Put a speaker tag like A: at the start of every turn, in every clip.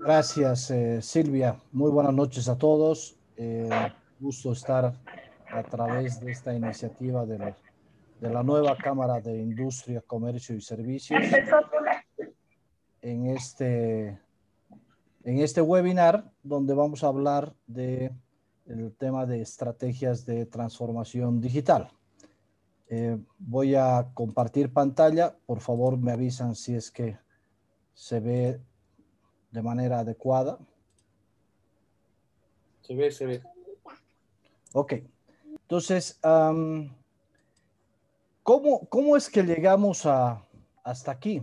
A: Gracias, eh, Silvia. Muy buenas noches a todos. Eh, gusto estar a través de esta iniciativa de la, nueva Cámara de Industria, Comercio y Servicios en este, en este webinar donde vamos a hablar de tema de estrategias de transformación digital. Eh, voy a compartir pantalla. Por favor, me avisan si es que se ve de manera adecuada.
B: Se ve, se ve.
A: Ok. Entonces, ¿cómo, ¿cómo, es que llegamos a, hasta aquí?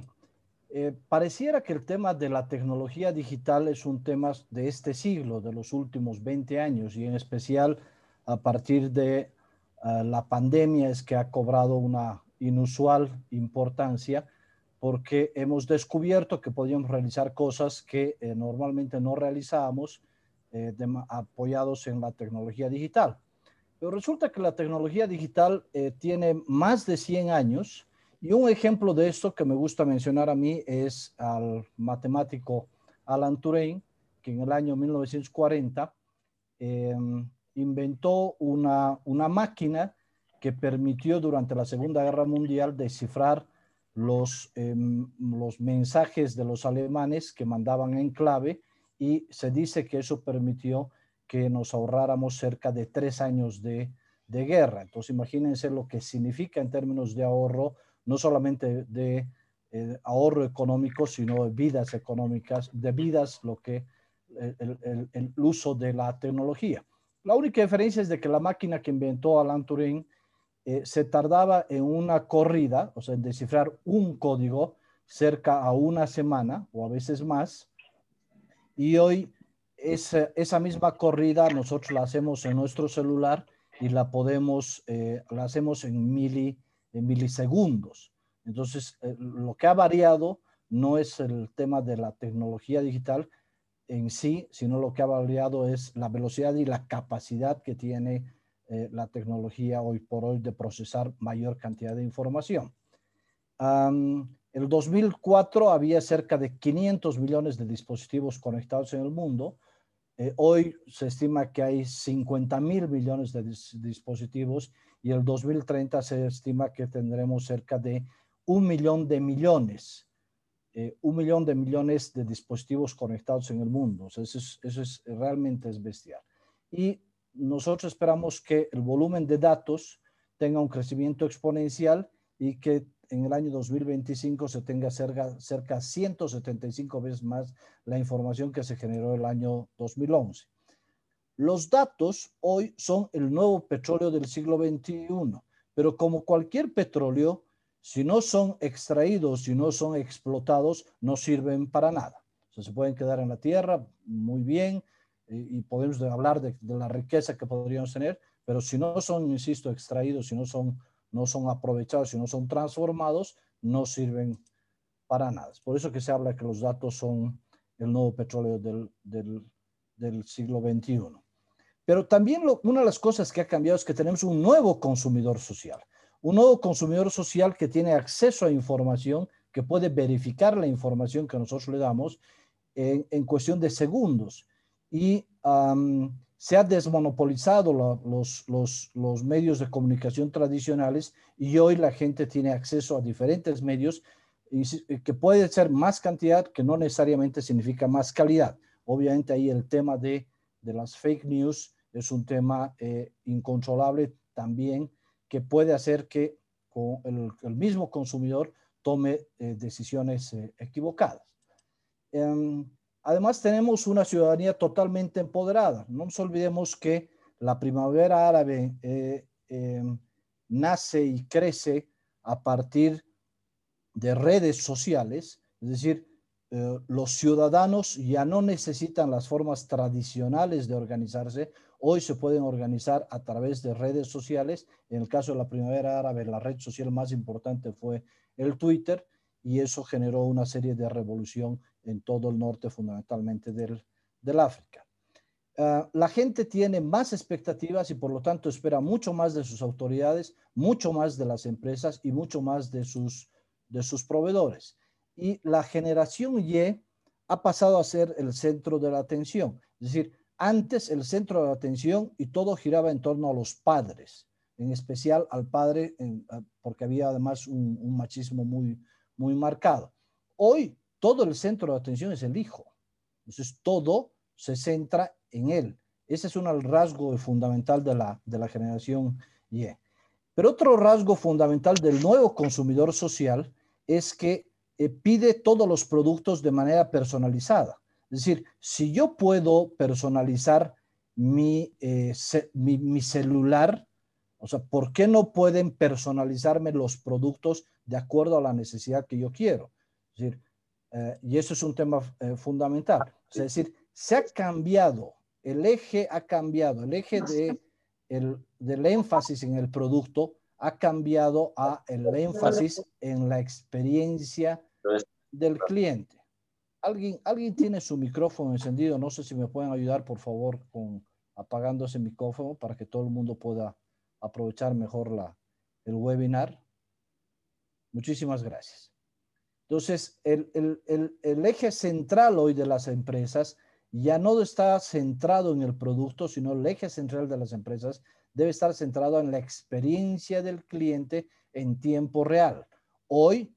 A: Eh, pareciera que el tema de la tecnología digital es un tema de este siglo, de los últimos 20 años, y en especial a partir de ah, la pandemia es que ha cobrado una inusual importancia porque hemos descubierto que podíamos realizar cosas que eh, normalmente no realizábamos eh, apoyados en la tecnología digital. Pero resulta que la tecnología digital eh, tiene más de 100 años y un ejemplo de esto que me gusta mencionar a mí es al matemático Alan Turing, que en el año 1940 em, inventó una, una máquina que permitió durante la Segunda Guerra Mundial descifrar los, em, los mensajes de los alemanes que mandaban en clave y se dice que eso permitió que nos ahorráramos cerca de tres años de, de guerra. Entonces imagínense lo que significa en términos de ahorro, no solamente de eh, ahorro económico, sino de vidas económicas, de vidas, lo que el, el, uso de la tecnología. La única diferencia es de que la máquina que inventó Alan Turing eh, se tardaba en una corrida, o sea, en descifrar un código cerca a una semana o a veces más. Y hoy esa, misma corrida nosotros la hacemos en nuestro celular y la podemos, eh, la hacemos en, mili, en milisegundos. Entonces, eh, lo que ha variado no es el tema de la tecnología digital en sí, sino lo que ha variado es la velocidad y la capacidad que tiene eh, la tecnología hoy por hoy de procesar mayor cantidad de información. En el 2004 había cerca de 500 millones de dispositivos conectados en el mundo. Eh, hoy se estima que hay 50 mil millones de dispositivos y el 2030 se estima que tendremos cerca de un millón de millones, eh, un millón de millones de dispositivos conectados en el mundo. eso, es, eso es realmente es bestial. Y nosotros esperamos que el volumen de datos tenga un crecimiento exponencial y que en el año 2025 se tenga cerca, cerca 175 veces más la información que se generó el año 2011. Los datos hoy son el nuevo petróleo del siglo XXI, pero como cualquier petróleo, si no son extraídos, si no son explotados, no sirven para nada. se pueden quedar en la tierra muy bien, y, podemos hablar de, la riqueza que podríamos tener, pero si no son, insisto, extraídos, si no son, no son aprovechados, si no son transformados, no sirven para nada. Por eso que se habla que los datos son el nuevo petróleo del, del, siglo XXI. Pero también una de las cosas que ha cambiado es que tenemos un nuevo consumidor social, un nuevo consumidor social que tiene acceso a información, que puede verificar la información que nosotros le damos en cuestión de segundos y se ha desmonopolizado los, los, medios de comunicación tradicionales y hoy la gente tiene acceso a diferentes medios que puede ser más cantidad que no necesariamente significa más calidad. Obviamente ahí el tema de, de las fake news es un tema eh, incontrolable también que puede hacer que el, el mismo consumidor tome eh, decisiones eh, equivocadas. Em, Además, tenemos una ciudadanía totalmente empoderada. No nos olvidemos que la primavera árabe eh, em, nace y crece a partir de redes sociales, es decir, eh, los ciudadanos ya no necesitan las formas tradicionales de organizarse, hoy se pueden organizar a través de redes sociales. En el caso de la primavera árabe, la red social más importante fue el Twitter y eso generó una serie de revolución en todo el norte, fundamentalmente del, del África. Ah, la gente tiene más expectativas y por lo tanto espera mucho más de sus autoridades, mucho más de las empresas y mucho más de sus, de sus proveedores. Y la generación Y ha pasado a ser el centro de la atención. Es decir, antes el centro de la atención y todo giraba en torno a los padres, en especial al padre, porque había además un, machismo muy, muy marcado. Hoy todo el centro de atención es el hijo. Entonces todo se centra en él. Ese es un rasgo fundamental de la, de la generación Y. Pero otro rasgo fundamental del nuevo consumidor social es que eh, pide todos los productos de manera personalizada. Es decir, si yo puedo personalizar mi, eh, mi, celular, o sea, ¿por qué no pueden personalizarme los productos de acuerdo a la necesidad que yo quiero? Es decir, eh, y eso es un tema fundamental. Es decir, se ha cambiado, el eje ha cambiado, el eje de, el, del énfasis en el producto ha cambiado a el énfasis en la experiencia del cliente. ¿Alguien, alguien tiene su micrófono encendido, no sé si me pueden ayudar por favor con apagando ese micrófono para que todo el mundo pueda aprovechar mejor la, el webinar. Muchísimas gracias. Entonces, el, eje central hoy de las empresas ya no está centrado en el producto, sino el eje central de las empresas debe estar centrado en la experiencia del cliente en tiempo real. Hoy,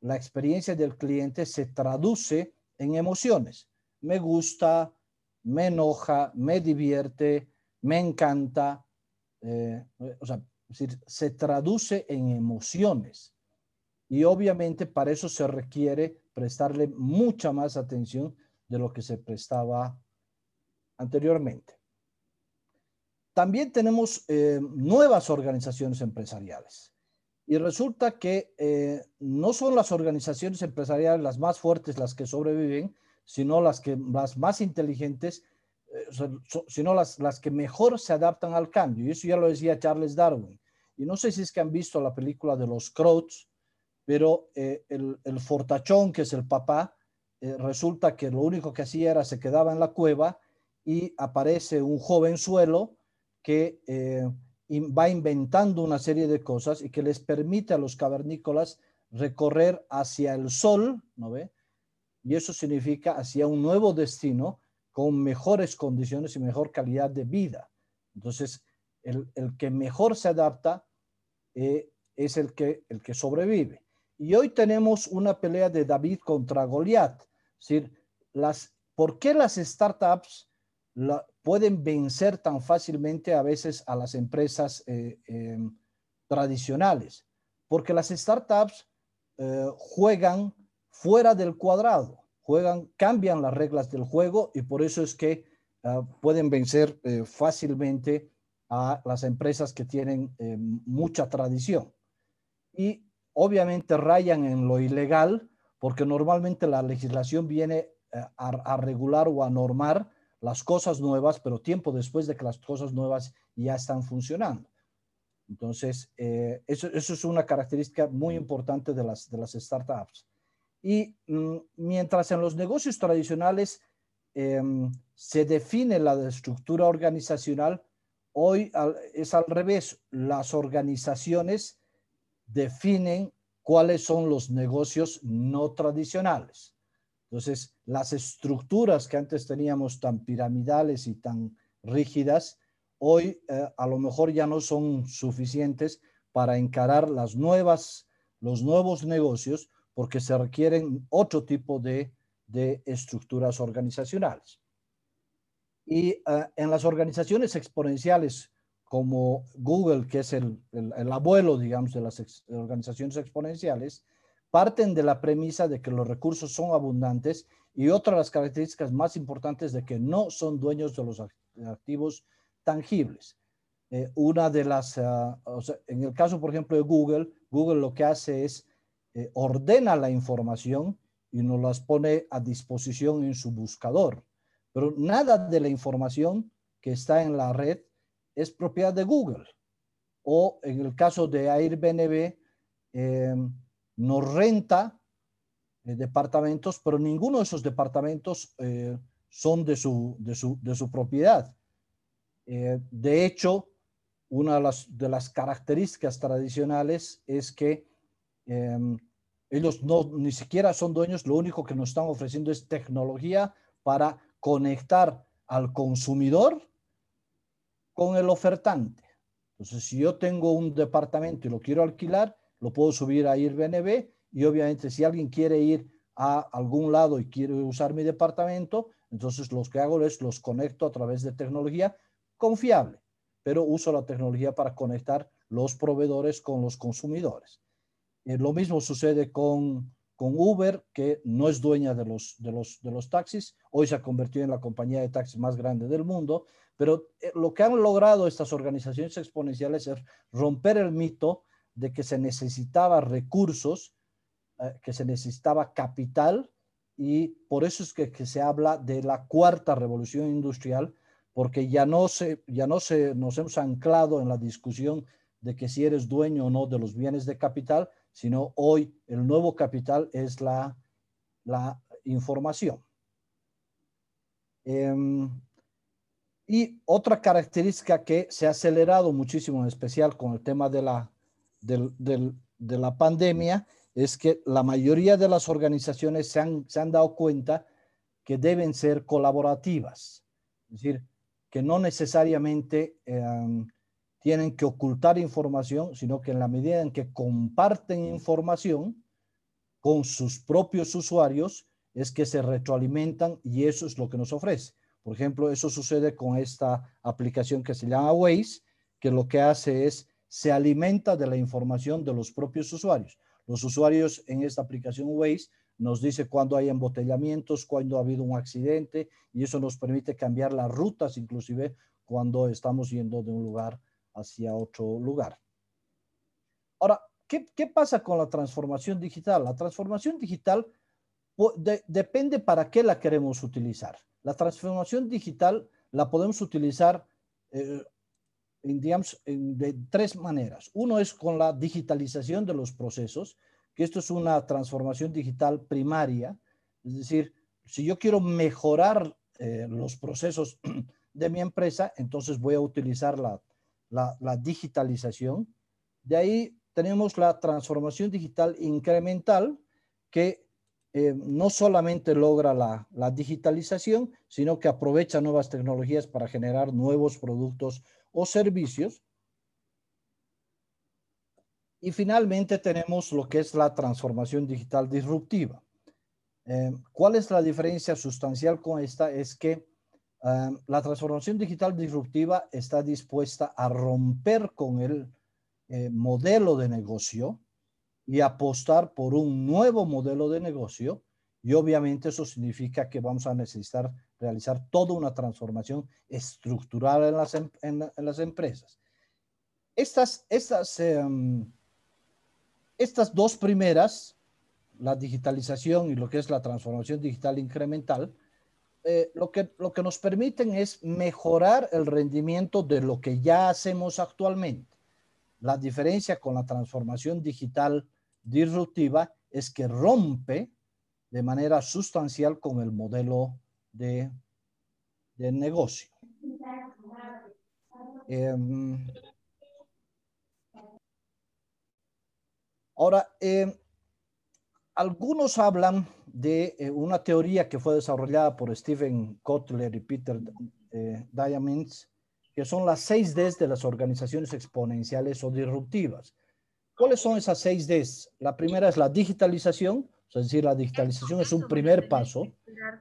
A: la experiencia del cliente se traduce en emociones. Me gusta, me enoja, me divierte, me encanta. Eh, o sea, se traduce en emociones. Y obviamente para eso se requiere prestarle mucha más atención de lo que se prestaba anteriormente. También tenemos eh, nuevas organizaciones empresariales. Y resulta que eh, no son las organizaciones empresariales las más fuertes las que sobreviven, sino las, que, las más inteligentes, eh, sino las, las que mejor se adaptan al cambio. Y eso ya lo decía Charles Darwin. Y no sé si es que han visto la película de los Croats, pero el, el, fortachón, que es el papá, resulta que lo único que hacía era se quedaba en la cueva y aparece un jovenzuelo que eh, va inventando una serie de cosas y que les permite a los cavernícolas recorrer hacia el sol, ¿no ve? Y eso significa hacia un nuevo destino con mejores condiciones y mejor calidad de vida. Entonces, el, que mejor se adapta eh, es el que, el que sobrevive. Y hoy tenemos una pelea de David contra Goliat. Decir, ¿por qué las startups pueden vencer tan fácilmente a veces a las empresas eh, em, tradicionales, porque las startups eh, juegan fuera del cuadrado, juegan, cambian las reglas del juego y por eso es que ah, pueden vencer eh, fácilmente a las empresas que tienen mucha tradición. Y obviamente rayan en lo ilegal, porque normalmente la legislación viene a regular o a normar las cosas nuevas, pero tiempo después de que las cosas nuevas ya están funcionando. Entonces, eh, eso, es una característica muy importante de las, de las startups. Y mm, mientras en los negocios tradicionales em, se define la estructura organizacional, hoy es al revés. Las organizaciones definen cuáles son los negocios no tradicionales. Entonces, las estructuras que antes teníamos tan piramidales y tan rígidas, hoy eh, a lo mejor ya no son suficientes para encarar las nuevas, los nuevos negocios porque se requieren otro tipo de, estructuras organizacionales. Y eh, en las organizaciones exponenciales como Google, que es el, abuelo, digamos, de las organizaciones exponenciales, parten de la premisa de que los recursos son abundantes y otra de las características más importantes de que no son dueños de los activos tangibles. Eh, una de las, ah, en el caso, por ejemplo, de Google, Google lo que hace es eh, ordena la información y nos las pone a disposición en su buscador. Pero nada de la información que está en la red es propiedad de Google. O en el caso de Airbnb, eh, nos renta departamentos, pero ninguno de esos departamentos eh, son de su, de su, propiedad. Eh, de hecho, una de las, de las, características tradicionales es que em, Ellos no, ni siquiera son dueños, lo único que nos están ofreciendo es tecnología para conectar al consumidor con el ofertante. Entonces, si yo tengo un departamento y lo quiero alquilar, lo puedo subir a Airbnb y obviamente si alguien quiere ir a algún lado y quiere usar mi departamento, entonces los que hago es los conecto a través de tecnología confiable, pero uso la tecnología para conectar los proveedores con los consumidores. Eh, lo mismo sucede con, con Uber, que no es dueña de los, de, los, de los taxis, hoy se ha convertido en la compañía de taxis más grande del mundo, pero eh, lo que han logrado estas organizaciones exponenciales es romper el mito de que se necesitaba recursos, eh, que se necesitaba capital, y por eso es que, que, se habla de la cuarta revolución industrial, porque ya no, se, ya no se, nos hemos anclado en la discusión de que si eres dueño o no de los bienes de capital, sino hoy el nuevo capital es la, la información. Eh, y otra característica que se ha acelerado muchísimo, en especial con el tema de la, de la pandemia, es que la mayoría de las organizaciones se han, se han dado cuenta que deben ser colaborativas, es decir, que no necesariamente em, tienen que ocultar información, sino que en la medida en que comparten información con sus propios usuarios, es que se retroalimentan y eso es lo que nos ofrece. Por ejemplo, eso sucede con esta aplicación que se llama Waze, que lo que hace es se alimenta de la información de los propios usuarios. Los usuarios en esta aplicación Waze nos dice cuándo hay embotellamientos, cuándo ha habido un accidente y eso nos permite cambiar las rutas inclusive cuando estamos yendo de un lugar hacia otro lugar. Ahora, ¿qué, qué pasa con la transformación digital? La transformación digital depende para qué la queremos utilizar. La transformación digital la podemos utilizar eh, en, digamos, de tres maneras. Uno es con la digitalización de los procesos, que esto es una transformación digital primaria, es decir, si yo quiero mejorar eh, los procesos de mi empresa, entonces voy a utilizar la, la, digitalización. De ahí tenemos la transformación digital incremental, que eh, no solamente logra la, digitalización, sino que aprovecha nuevas tecnologías para generar nuevos productos o servicios. Y finalmente tenemos lo que es la transformación digital disruptiva. Eh, ¿Cuál es la diferencia sustancial con esta? Es que eh, la transformación digital disruptiva está dispuesta a romper con el modelo de negocio y apostar por un nuevo modelo de negocio. Y obviamente eso significa que vamos a necesitar realizar toda una transformación estructural en las, em, empresas. Estas, estas, em, estas dos primeras, la digitalización y lo que es la transformación digital incremental, eh, lo, que, lo que nos permiten es mejorar el rendimiento de lo que ya hacemos actualmente. La diferencia con la transformación digital disruptiva es que rompe de manera sustancial con el modelo de, de negocio. Em, ahora, em, algunos hablan de eh, una teoría que fue desarrollada por Stephen Kotler y Peter eh, que son las seis Ds de las organizaciones exponenciales o disruptivas. ¿Cuáles son esas seis Ds? La primera es la digitalización, es decir, la digitalización es un primer paso.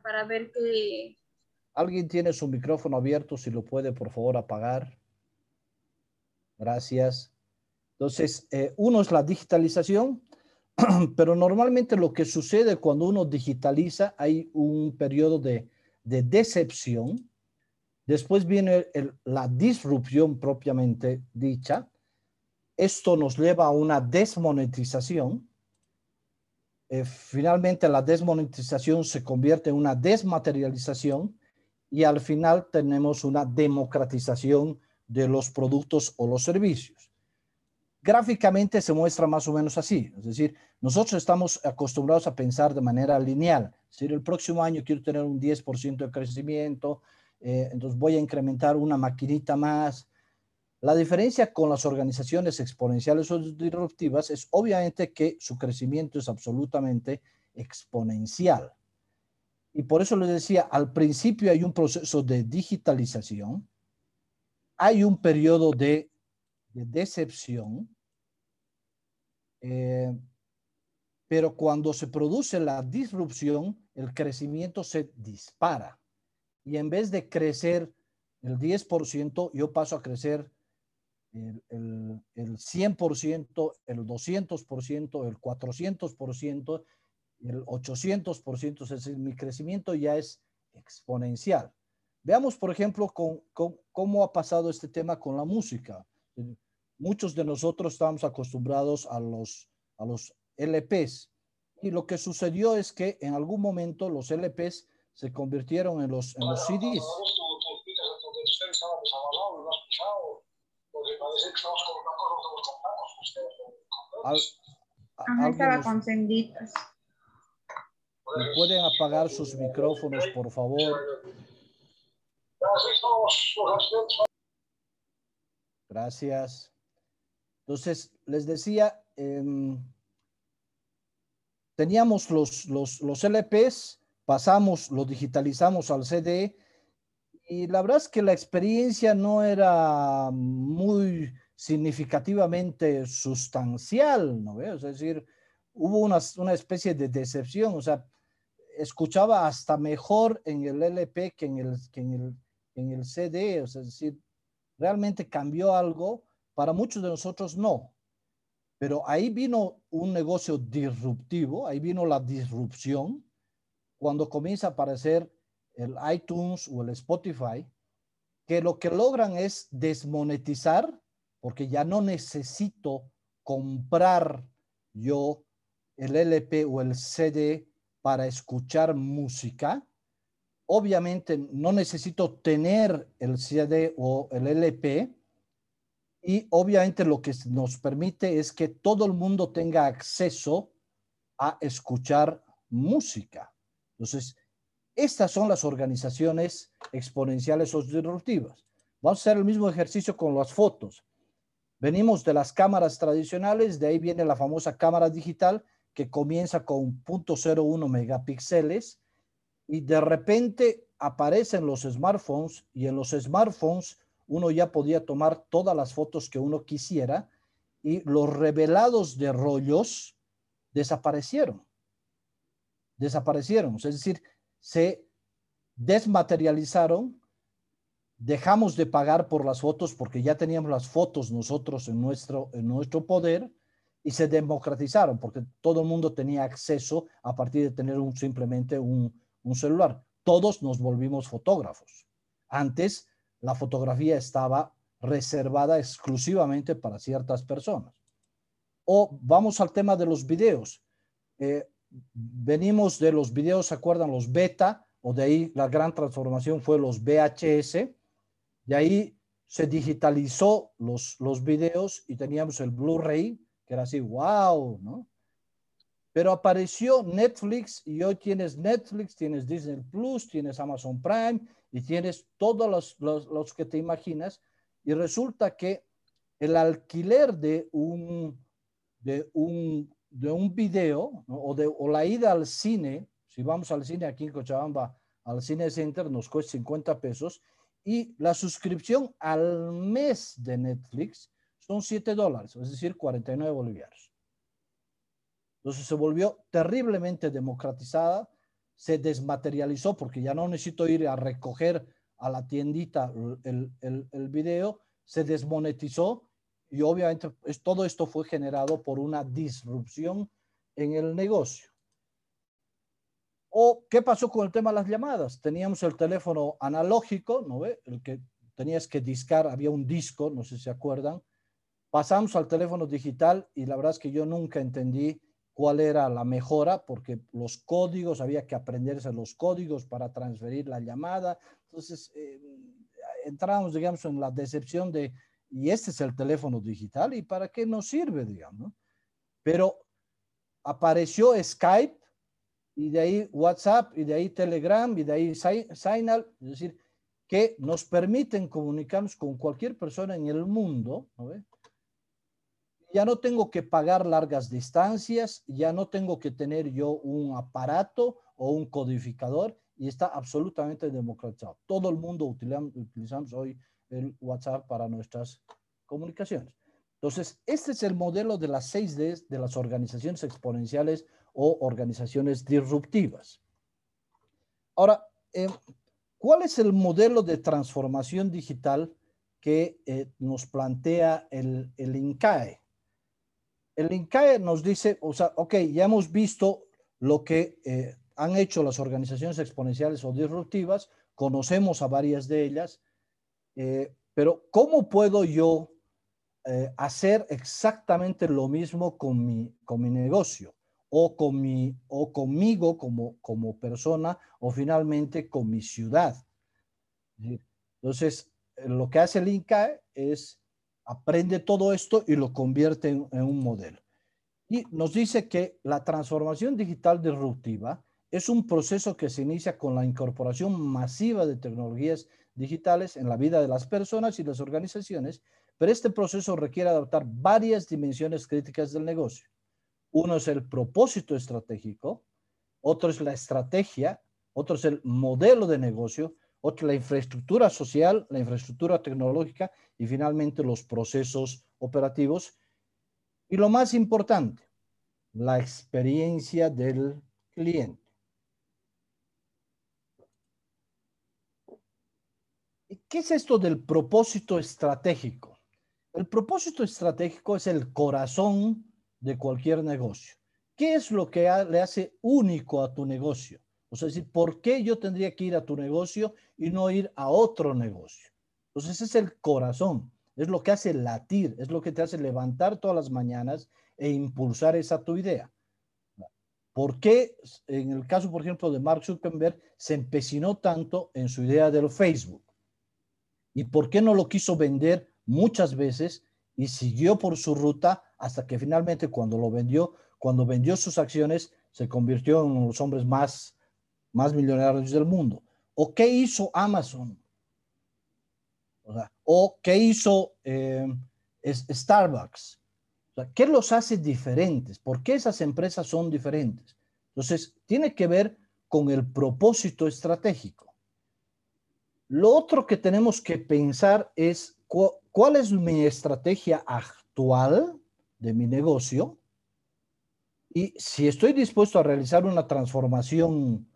B: Para ver que...
A: ¿Alguien tiene su micrófono abierto? Si lo puede, por favor, apagar. Gracias. Entonces, eh, uno es la digitalización, pero normalmente lo que sucede cuando uno digitaliza, hay un periodo de, decepción. Después viene la disrupción propiamente dicha, esto nos lleva a una desmonetización. Eh, finalmente la desmonetización se convierte en una desmaterialización y al final tenemos una democratización de los productos o los servicios. Gráficamente se muestra más o menos así, es decir, nosotros estamos acostumbrados a pensar de manera lineal, es decir, el próximo año quiero tener un 10% de crecimiento, eh, entonces voy a incrementar una maquinita más, La diferencia con las organizaciones exponenciales o disruptivas es obviamente que su crecimiento es absolutamente exponencial. Y por eso les decía, al principio hay un proceso de digitalización, hay un periodo de, decepción, eh, pero cuando se produce la disrupción, el crecimiento se dispara. Y en vez de crecer el 10%, yo paso a crecer el, el, el 100%, el 200%, el 400%, el 800%, es decir, mi crecimiento ya es exponencial. Veamos, por ejemplo, con, con, cómo ha pasado este tema con la música. Muchos de nosotros estamos acostumbrados a los, a los LPs y lo que sucedió es que en algún momento los LPs se convirtieron en los, en los CDs.
B: Al, Ajá, estaba con
A: ¿Pueden apagar sus micrófonos, por favor? Gracias. Entonces, les decía, eh, teníamos los, los, los LPs, pasamos, lo digitalizamos al CD y la verdad es que la experiencia no era muy significativamente sustancial, ¿no? Es decir, hubo una, una especie de decepción, o sea, escuchaba hasta mejor en el LP que en el, que en el, en el CD, o sea, decir, realmente cambió algo, para muchos de nosotros no, pero ahí vino un negocio disruptivo, ahí vino la disrupción, cuando comienza a aparecer el iTunes o el Spotify, que lo que logran es desmonetizar, porque ya no necesito comprar yo el LP o el CD para escuchar música. Obviamente no necesito tener el CD o el LP. Y obviamente lo que nos permite es que todo el mundo tenga acceso a escuchar música. Entonces, estas son las organizaciones exponenciales o disruptivas. Vamos a hacer el mismo ejercicio con las fotos. Venimos de las cámaras tradicionales, de ahí viene la famosa cámara digital que comienza con 0.01 megapíxeles y de repente aparecen los smartphones y en los smartphones uno ya podía tomar todas las fotos que uno quisiera y los revelados de rollos desaparecieron. Desaparecieron, es decir, se desmaterializaron, dejamos de pagar por las fotos porque ya teníamos las fotos nosotros en nuestro, en nuestro poder y se democratizaron porque todo el mundo tenía acceso a partir de tener un, simplemente un, un celular. Todos nos volvimos fotógrafos. Antes la fotografía estaba reservada exclusivamente para ciertas personas. O vamos al tema de los videos. Eh, venimos de los videos, ¿se acuerdan? Los beta, o de ahí la gran transformación fue los VHS. De ahí se digitalizó los, los videos y teníamos el Blu-ray, que era así, wow, ¿no? Pero apareció Netflix y hoy tienes Netflix, tienes Disney Plus, tienes Amazon Prime y tienes todos los, los, los que te imaginas. Y resulta que el alquiler de un, de un, de un video o, de, o la ida al cine, si vamos al cine aquí en Cochabamba, al Cine Center, nos cuesta 50 pesos. Y la suscripción al mes de Netflix son 7 dólares, es decir, 49 bolivianos. Entonces se volvió terriblemente democratizada, se desmaterializó porque ya no necesito ir a recoger a la tiendita el, video, se desmonetizó y obviamente es, todo esto fue generado por una disrupción en el negocio. ¿O qué pasó con el tema de las llamadas? Teníamos el teléfono analógico, ¿no ve? El que tenías que discar, había un disco, no sé si se acuerdan. Pasamos al teléfono digital y la verdad es que yo nunca entendí cuál era la mejora, porque los códigos, había que aprenderse los códigos para transferir la llamada. Entonces, eh, entramos, digamos, en la decepción de, y este es el teléfono digital, ¿y para qué nos sirve, digamos? Pero apareció Skype, y de ahí WhatsApp, y de ahí Telegram, y de ahí Signal, es decir, que nos permiten comunicarnos con cualquier persona en el mundo. Ya no tengo que pagar largas distancias, ya no tengo que tener yo un aparato o un codificador y está absolutamente democratizado. Todo el mundo utilizamos hoy el WhatsApp para nuestras comunicaciones. Entonces, este es el modelo de las 6D de las organizaciones exponenciales o organizaciones disruptivas. Ahora, eh, ¿cuál es el modelo de transformación digital que eh, nos plantea el, el INCAE? El INCAE nos dice, o sea, ok, ya hemos visto lo que eh, han hecho las organizaciones exponenciales o disruptivas, conocemos a varias de ellas, pero ¿cómo puedo yo hacer exactamente lo mismo con mi, con mi negocio? o, con mi, o conmigo como, como persona o finalmente con mi ciudad. Entonces, lo que hace el INCAE es aprende todo esto y lo convierte en, un modelo. Y nos dice que la transformación digital disruptiva es un proceso que se inicia con la incorporación masiva de tecnologías digitales en la vida de las personas y las organizaciones, pero este proceso requiere adaptar varias dimensiones críticas del negocio. Uno es el propósito estratégico, otro es la estrategia, otro es el modelo de negocio, otro la infraestructura social, la infraestructura tecnológica y finalmente los procesos operativos. Y lo más importante, la experiencia del cliente. ¿Qué es esto del propósito estratégico? El propósito estratégico es el corazón de cualquier negocio. ¿Qué es lo que le hace único a tu negocio? O sea, decir, ¿por qué yo tendría que ir a tu negocio y no ir a otro negocio? Entonces, ese es el corazón, es lo que hace latir, es lo que te hace levantar todas las mañanas e impulsar esa tu idea. ¿Por qué, en el caso, por ejemplo, de Mark Zuckerberg, se empecinó tanto en su idea del Facebook? ¿Y por qué no lo quiso vender muchas veces y siguió por su ruta hasta que finalmente cuando lo vendió, cuando vendió sus acciones, se convirtió en uno de los hombres más, más millonarios del mundo. ¿O qué hizo Amazon? O, qué hizo eh, Starbucks? ¿Qué los hace diferentes? ¿Por qué esas empresas son diferentes? Entonces, tiene que ver con el propósito estratégico. Lo otro que tenemos que pensar es cuál es mi estrategia actual de mi negocio y si estoy dispuesto a realizar una transformación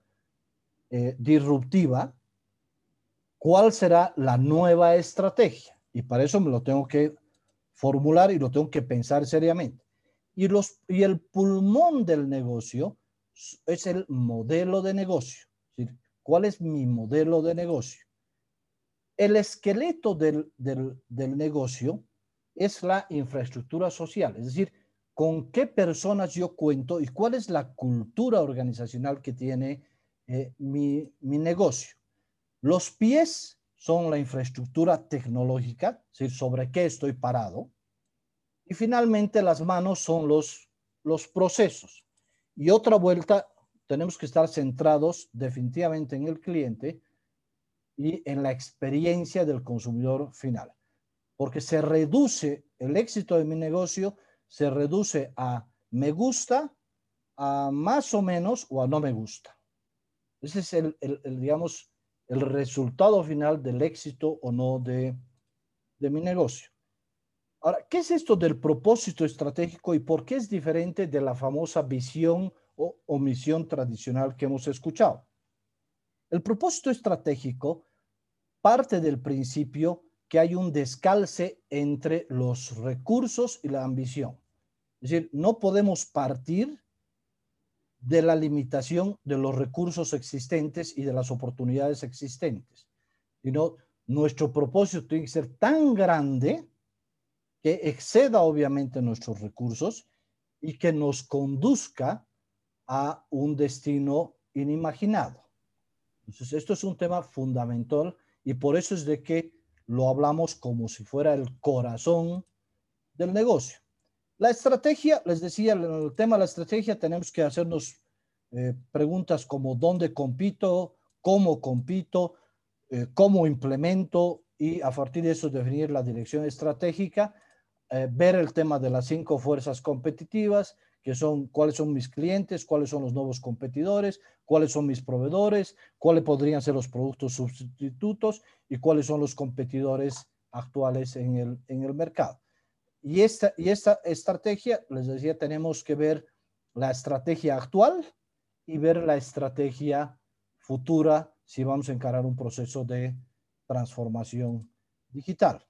A: eh, disruptiva, ¿cuál será la nueva estrategia? Y para eso me lo tengo que formular y lo tengo que pensar seriamente. Y, los, y el pulmón del negocio es el modelo de negocio. ¿Cuál es mi modelo de negocio? El esqueleto del, negocio es la infraestructura social, es decir, con qué personas yo cuento y cuál es la cultura organizacional que tiene eh, mi, mi, negocio. Los pies son la infraestructura tecnológica, es decir, sobre qué estoy parado. Y finalmente las manos son los, los procesos. Y otra vuelta, tenemos que estar centrados definitivamente en el cliente y en la experiencia del consumidor final. Porque se reduce el éxito de mi negocio, se reduce a me gusta, a más o menos o a no me gusta. Ese es el, digamos, el resultado final del éxito o no de, de mi negocio. Ahora, ¿qué es esto del propósito estratégico y por qué es diferente de la famosa visión o, o misión tradicional que hemos escuchado? El propósito estratégico parte del principio que hay un descalce entre los recursos y la ambición. Es decir, no podemos partir de la limitación de los recursos existentes y de las oportunidades existentes, sino nuestro propósito tiene que ser tan grande que exceda obviamente nuestros recursos y que nos conduzca a un destino inimaginado. Entonces, esto es un tema fundamental y por eso es de que lo hablamos como si fuera el corazón del negocio. La estrategia, les decía, en el tema de la estrategia tenemos que hacernos eh, preguntas como dónde compito, cómo compito, eh, cómo implemento y a partir de eso definir la dirección estratégica, eh, ver el tema de las cinco fuerzas competitivas, que son cuáles son mis clientes, cuáles son los nuevos competidores, cuáles son mis proveedores, cuáles podrían ser los productos sustitutos y cuáles son los competidores actuales en el, en el mercado. Y esta, y esta estrategia, les decía, tenemos que ver la estrategia actual y ver la estrategia futura si vamos a encarar un proceso de transformación digital.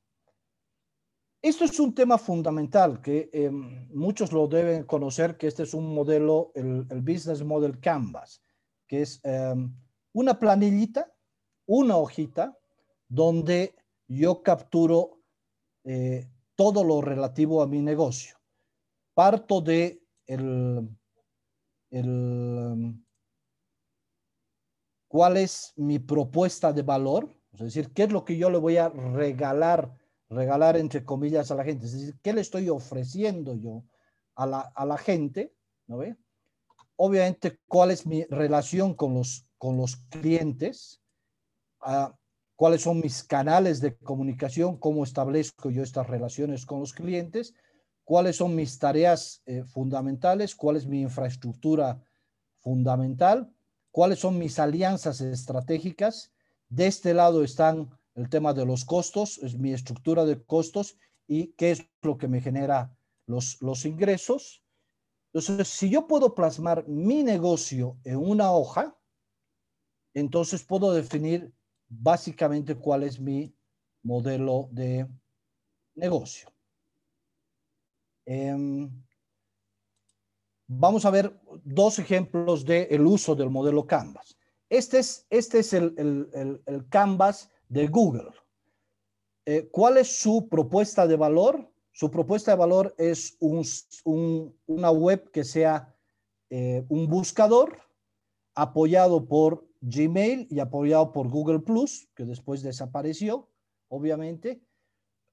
A: Esto es un tema fundamental que eh, muchos lo deben conocer, que este es un modelo, el, Business Model Canvas, que es eh, una planillita, una hojita, donde yo capturo eh, todo lo relativo a mi negocio. Parto de el, el, cuál es mi propuesta de valor, es decir, qué es lo que yo le voy a regalar, regalar entre comillas a la gente, es decir, qué le estoy ofreciendo yo a la, a la gente, ¿no ve? Obviamente, cuál es mi relación con los, con los clientes, ah, cuáles son mis canales de comunicación, cómo establezco yo estas relaciones con los clientes, cuáles son mis tareas eh, fundamentales, cuál es mi infraestructura fundamental, cuáles son mis alianzas estratégicas. De este lado están el tema de los costos, es mi estructura de costos y qué es lo que me genera los, los ingresos. Entonces, si yo puedo plasmar mi negocio en una hoja, entonces puedo definir básicamente cuál es mi modelo de negocio. Em, vamos a ver dos ejemplos del uso del modelo Canvas. Este es, este es el, el, el, Canvas de Google. Eh, ¿Cuál es su propuesta de valor? Su propuesta de valor es un, una web que sea eh, un buscador apoyado por Gmail y apoyado por Google Plus, que después desapareció, obviamente.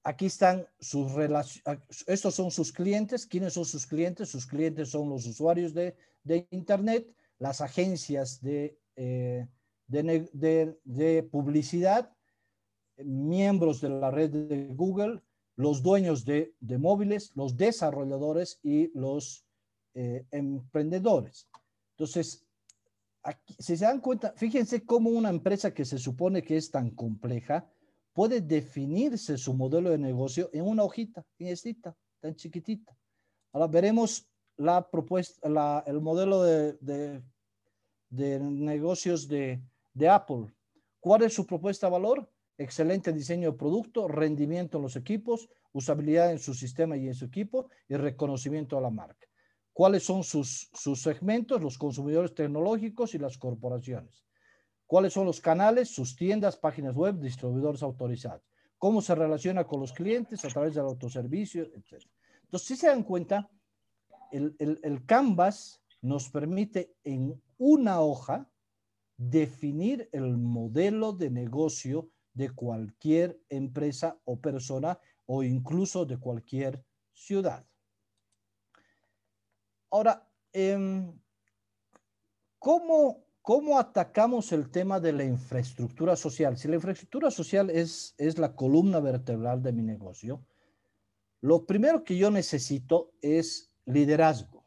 A: Aquí están sus relaciones, estos son sus clientes. ¿Quiénes son sus clientes? Sus clientes son los usuarios de, de Internet, las agencias de, eh, de, publicidad, miembros de la red de Google, los dueños de, de móviles, los desarrolladores y los eh, emprendedores. Entonces, si se dan cuenta, fíjense cómo una empresa que se supone que es tan compleja puede definirse su modelo de negocio en una hojita, esta, tan chiquitita. Ahora veremos la propuesta, la, el modelo de, de, de negocios de, de, Apple. ¿Cuál es su propuesta de valor? Excelente diseño de producto, rendimiento en los equipos, usabilidad en su sistema y en su equipo y reconocimiento a la marca cuáles son sus, sus segmentos, los consumidores tecnológicos y las corporaciones. ¿Cuáles son los canales, sus tiendas, páginas web, distribuidores autorizados? ¿Cómo se relaciona con los clientes a través del autoservicio, etc. Entonces, si se dan cuenta, el, el, el Canvas nos permite en una hoja definir el modelo de negocio de cualquier empresa o persona o incluso de cualquier ciudad. Ahora, em, ¿cómo, ¿cómo atacamos el tema de la infraestructura social? Si la infraestructura social es, es la columna vertebral de mi negocio, lo primero que yo necesito es liderazgo.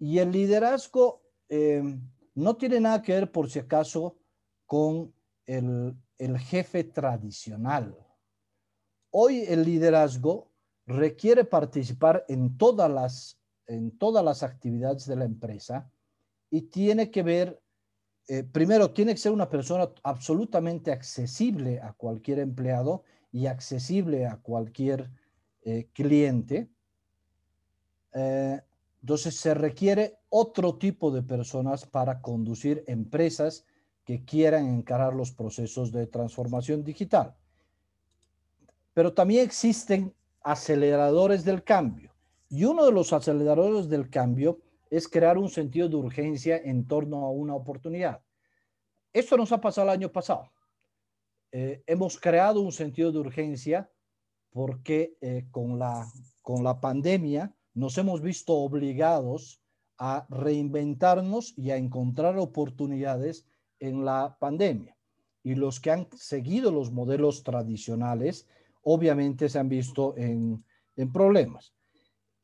A: Y el liderazgo em, no tiene nada que ver, por si acaso, con el, el jefe tradicional. Hoy el liderazgo requiere participar en todas las en todas las actividades de la empresa y tiene que ver, eh, primero, tiene que ser una persona absolutamente accesible a cualquier empleado y accesible a cualquier eh, cliente. Eh, entonces se requiere otro tipo de personas para conducir empresas que quieran encarar los procesos de transformación digital. Pero también existen aceleradores del cambio. Y uno de los aceleradores del cambio es crear un sentido de urgencia en torno a una oportunidad. Esto nos ha pasado el año pasado. Eh, hemos creado un sentido de urgencia porque eh, con, la, con la pandemia nos hemos visto obligados a reinventarnos y a encontrar oportunidades en la pandemia. y los que han seguido los modelos tradicionales, obviamente se han visto en, problemas.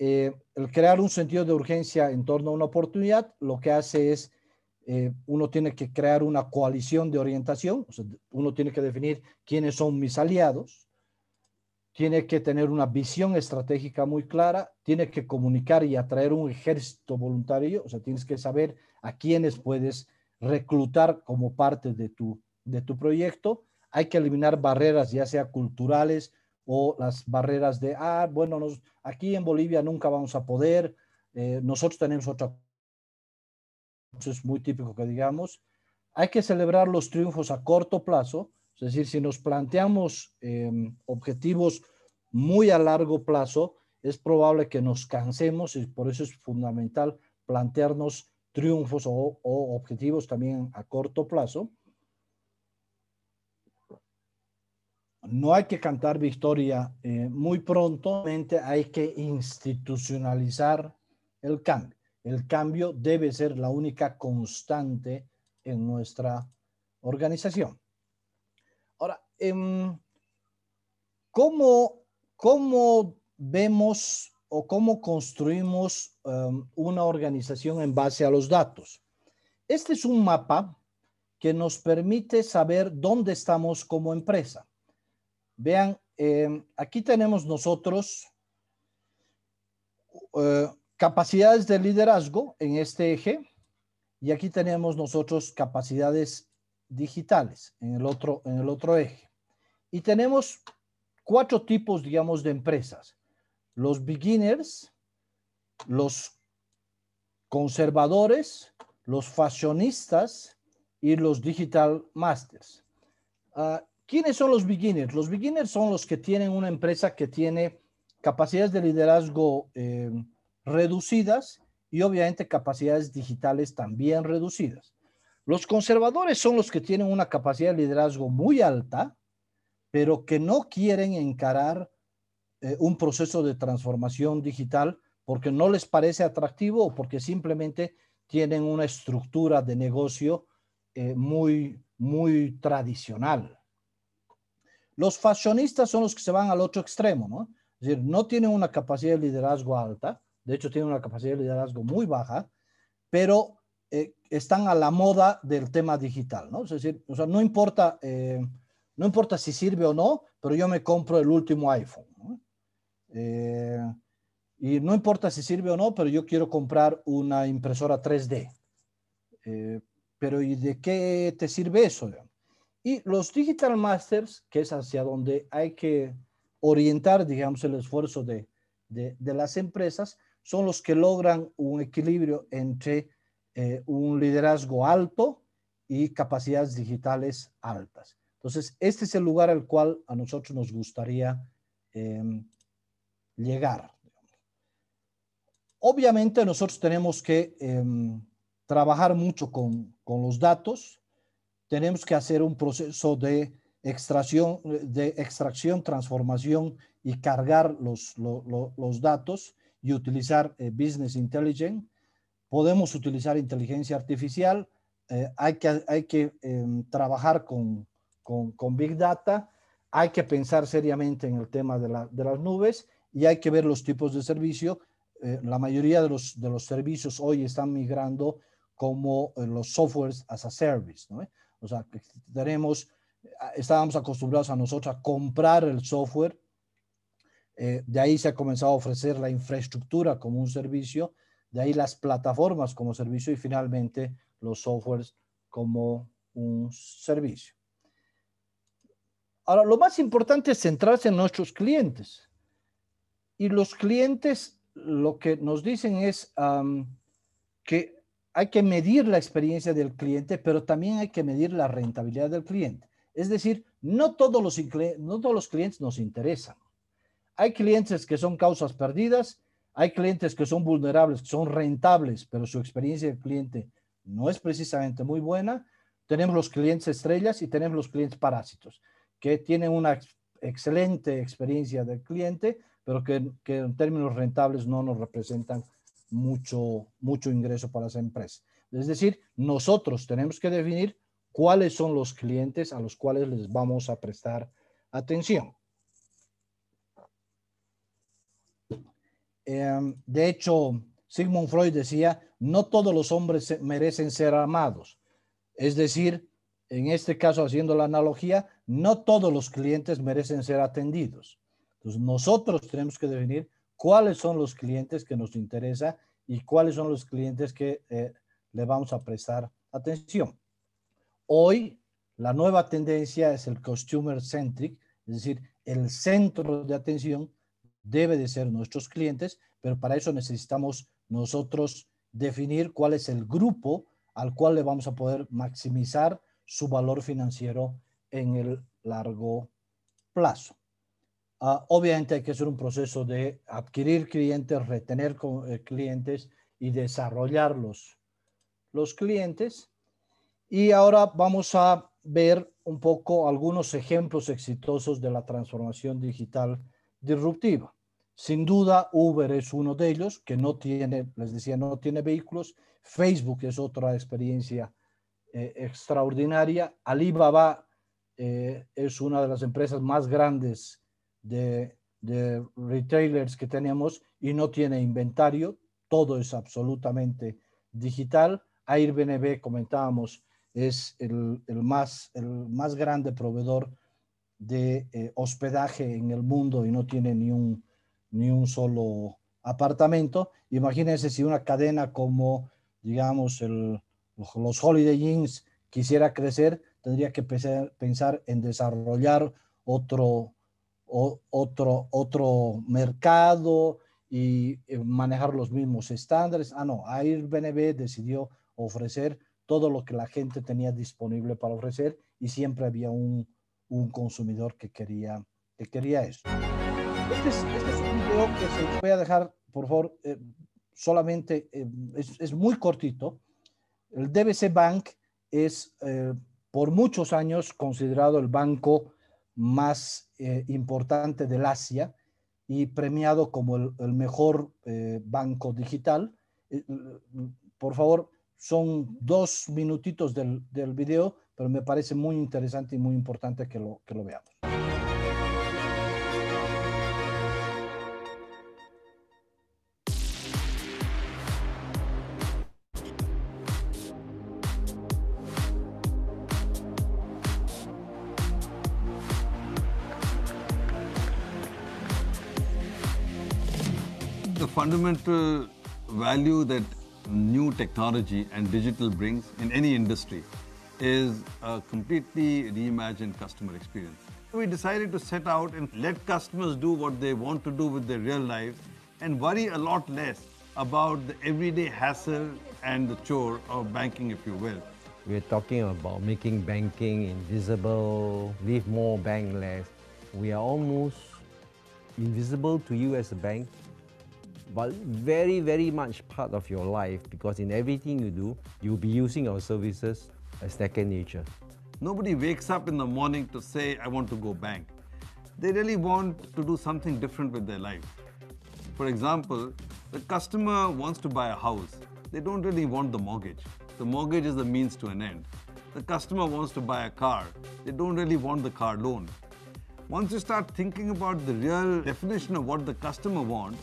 A: Eh, el crear un sentido de urgencia en torno a una oportunidad, lo que hace es, eh, uno tiene que crear una coalición de orientación, uno tiene que definir quiénes son mis aliados, tiene que tener una visión estratégica muy clara, tiene que comunicar y atraer un ejército voluntario, o sea, tienes que saber a quiénes puedes reclutar como parte de tu, de tu proyecto. Hay que eliminar barreras, ya sea culturales o las barreras de, ah, bueno, nos, aquí en Bolivia nunca vamos a poder, eh, nosotros tenemos otra eso es muy típico que digamos, hay que celebrar los triunfos a corto plazo, es decir, si nos planteamos em, objetivos muy a largo plazo, es probable que nos cansemos y por eso es fundamental plantearnos triunfos o, objetivos también a corto plazo. No hay que cantar victoria eh, muy pronto, hay que institucionalizar el cambio. El cambio debe ser la única constante en nuestra organización. Em, ¿cómo, ¿cómo, vemos o cómo construimos em, una organización en base a los datos? Este es un mapa que nos permite saber dónde estamos como empresa. Vean, em, aquí tenemos nosotros eh, capacidades de liderazgo en este eje y aquí tenemos nosotros capacidades digitales en el otro, en el otro eje. Y tenemos cuatro tipos, digamos, de empresas. Los beginners, los conservadores, los fashionistas y los digital masters. Ah, ¿Quiénes son los beginners? Los beginners son los que tienen una empresa que tiene capacidades de liderazgo eh, reducidas y obviamente capacidades digitales también reducidas. Los conservadores son los que tienen una capacidad de liderazgo muy alta, pero que no quieren encarar eh, un proceso de transformación digital porque no les parece atractivo o porque simplemente tienen una estructura de negocio eh, muy, muy tradicional. Los fashionistas son los que se van al otro extremo, ¿no? Es decir, no tienen una capacidad de liderazgo alta, de hecho tienen una capacidad de liderazgo muy baja, pero eh, están a la moda del tema digital, ¿no? Es decir, o sea, no importa no importa si sirve o no, pero yo me compro el último iPhone. Eh, y no importa si sirve o no, pero yo quiero comprar una impresora 3D. Eh, pero ¿y de qué te sirve eso? Y los Digital Masters, que es hacia donde hay que orientar, digamos, el esfuerzo de, de, las empresas, son los que logran un equilibrio entre eh, un liderazgo alto y capacidades digitales altas. Entonces, este es el lugar al cual a nosotros nos gustaría em, llegar. Obviamente nosotros tenemos que em, trabajar mucho con, los datos, tenemos que hacer un proceso de extracción, de extracción transformación y cargar los, los datos y utilizar eh, Business Intelligence. Podemos utilizar inteligencia artificial, eh, hay que, hay que em, trabajar con, con, Big Data, hay que pensar seriamente en el tema de, las nubes y hay que ver los tipos de servicio. Eh, la mayoría de los, de los servicios hoy están migrando como eh, los softwares as a service. ¿no? O sea, tenemos, estábamos acostumbrados a nosotros a comprar el software. Eh, de ahí se ha comenzado a ofrecer la infraestructura como un servicio, de ahí las plataformas como servicio y finalmente los softwares como un servicio. Ahora, lo más importante es centrarse en nuestros clientes. Y los clientes lo que nos dicen es que hay que medir la experiencia del cliente, pero también hay que medir la rentabilidad del cliente. Es decir, no todos los, no todos los clientes nos interesan. Hay clientes que son causas perdidas, hay clientes que son vulnerables, que son rentables, pero su experiencia del cliente no es precisamente muy buena. Tenemos los clientes estrellas y tenemos los clientes parásitos que tienen una excelente experiencia del cliente, pero que, en términos rentables no nos representan mucho, mucho ingreso para esa empresa. Es decir, nosotros tenemos que definir cuáles son los clientes a los cuales les vamos a prestar atención. Em, de hecho, Sigmund Freud decía, no todos los hombres merecen ser amados. Es decir, en este caso, haciendo la analogía, no todos los clientes merecen ser atendidos. Entonces, nosotros tenemos que definir cuáles son los clientes que nos interesa y cuáles son los clientes que eh, le vamos a prestar atención. Hoy, la nueva tendencia es el customer centric, es decir, el centro de atención debe de ser nuestros clientes, pero para eso necesitamos nosotros definir cuál es el grupo al cual le vamos a poder maximizar su valor financiero en el largo plazo. Ah, obviamente hay que hacer un proceso de adquirir clientes, retener eh, clientes y desarrollar los, los clientes. Y ahora vamos a ver un poco algunos ejemplos exitosos de la transformación digital disruptiva. Sin duda, Uber es uno de ellos, que no tiene, les decía, no tiene vehículos. Facebook es otra experiencia eh, extraordinaria. Alibaba eh, es una de las empresas más grandes de, de, retailers que tenemos y no tiene inventario. Todo es absolutamente digital. Airbnb, comentábamos, es el, el más, el más grande proveedor de eh, hospedaje en el mundo y no tiene ni un, ni un solo apartamento. Imagínense si una cadena como, digamos, el, los Holiday Inns quisiera crecer, tendría que pensar en desarrollar otro, otro, otro mercado y eh, manejar los mismos estándares. Ah, no, Airbnb decidió ofrecer todo lo que la gente tenía disponible para ofrecer y siempre había un, un consumidor que quería, que quería eso. Este es, este es, un video que se voy a dejar, por favor, eh, solamente, eh, es, es, muy cortito. El DBC Bank es eh, por muchos años considerado el banco más eh, importante del Asia y premiado como el, mejor eh, banco digital. por favor, son dos minutitos del, del video, pero me parece muy interesante y muy importante que lo, que lo veamos.
C: Fundamental value that new technology and digital brings in any industry is a completely reimagined customer experience. We decided to set out and let customers do what they want to do with their real lives and worry a lot less about the everyday hassle and the chore of banking, if you will.
D: We're talking about making banking invisible, leave more bank less. We are almost invisible to you as a bank but very, very much part of your life because in everything you do, you'll be using our services as second nature.
C: Nobody wakes up in the morning to say, I want to go bank. They really want to do something different with their life. For example, the customer wants to buy a house. They don't really want the mortgage. The mortgage is the means to an end. The customer wants to buy a car. They don't really want the car loan. Once you start thinking about the real definition of what the customer wants,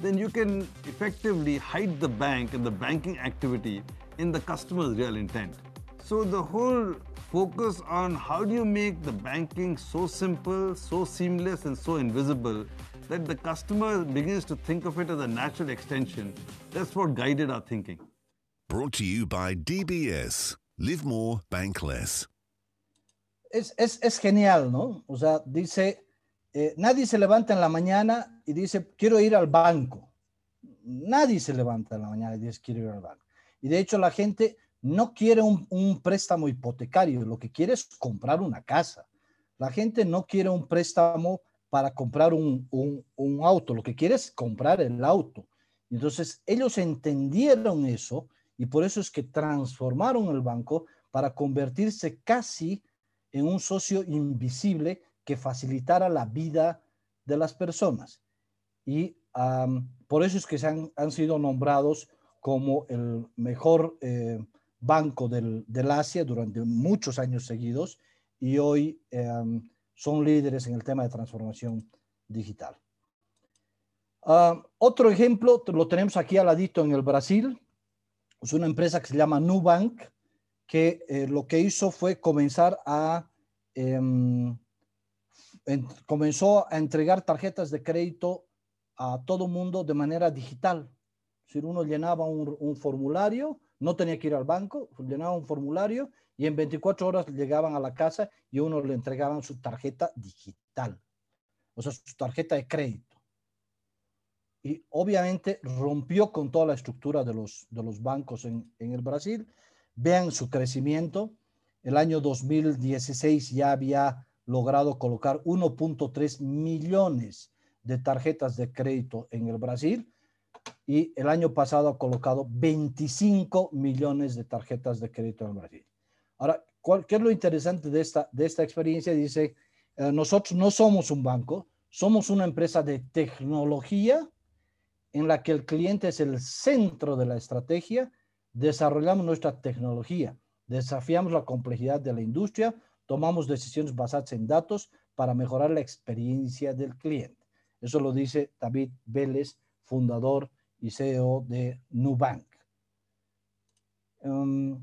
C: then you can effectively hide the bank and the banking activity in the customer's real intent. So the whole focus on how do you make the banking so simple, so seamless, and so invisible that the customer begins to think of it as a natural extension. That's what guided our thinking.
E: Brought to you by DBS. Live more, bank less.
A: Es, es, es genial, ¿no? O sea, dice, Eh, nadie se levanta en la mañana y dice, quiero ir al banco. Nadie se levanta en la mañana y dice, quiero ir al banco. Y de hecho la gente no quiere un, préstamo hipotecario, lo que quiere es comprar una casa. La gente no quiere un préstamo para comprar un, un auto, lo que quiere es comprar el auto. Entonces ellos entendieron eso y por eso es que transformaron el banco para convertirse casi en un socio invisible que facilitara la vida de las personas. Y por eso es que se han, sido nombrados como el mejor eh, banco del, Asia durante muchos años seguidos y hoy em, son líderes en el tema de transformación digital. Otro ejemplo lo tenemos aquí al ladito en el Brasil. Es una empresa que se llama Nubank, que eh, lo que hizo fue comenzar a comenzó a entregar tarjetas de crédito a todo mundo de manera digital. Si uno llenaba un, formulario, no tenía que ir al banco, llenaba un formulario y en 24 horas llegaban a la casa y uno le entregaban su tarjeta digital, o sea, su tarjeta de crédito. Y obviamente rompió con toda la estructura de los, de los bancos en, en el Brasil. Vean su crecimiento. El año 2016 ya había logrado colocar 1.3 millones de tarjetas de crédito en el Brasil y el año pasado ha colocado 25 millones de tarjetas de crédito en el Brasil. Ahora, ¿qué es lo interesante de esta, de esta experiencia? Dice, eh, nosotros no somos un banco, somos una empresa de tecnología en la que el cliente es el centro de la estrategia, desarrollamos nuestra tecnología, desafiamos la complejidad de la industria, tomamos decisiones basadas en datos para mejorar la experiencia del cliente. Eso lo dice David Vélez, fundador y CEO de Nubank. Um,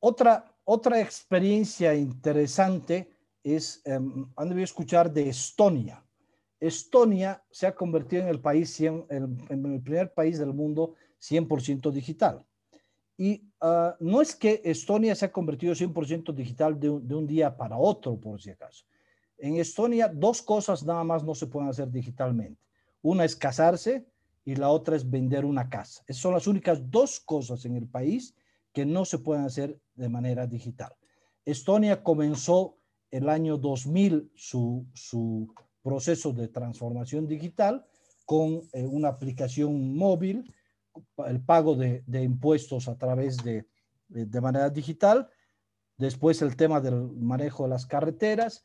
A: otra, otra experiencia interesante es, um, han debido escuchar de Estonia. Estonia se ha convertido en el país, en el primer país del mundo 100% digital. Y uh, no es que Estonia se ha convertido 100% digital de un, día para otro, por si acaso. En Estonia, dos cosas nada más no se pueden hacer digitalmente. Una es casarse y la otra es vender una casa. Esas son las únicas dos cosas en el país que no se pueden hacer de manera digital. Estonia comenzó el año 2000 su, su proceso de transformación digital con eh, una aplicación móvil el pago de, impuestos a través de, de, manera digital, después el tema del manejo de las carreteras,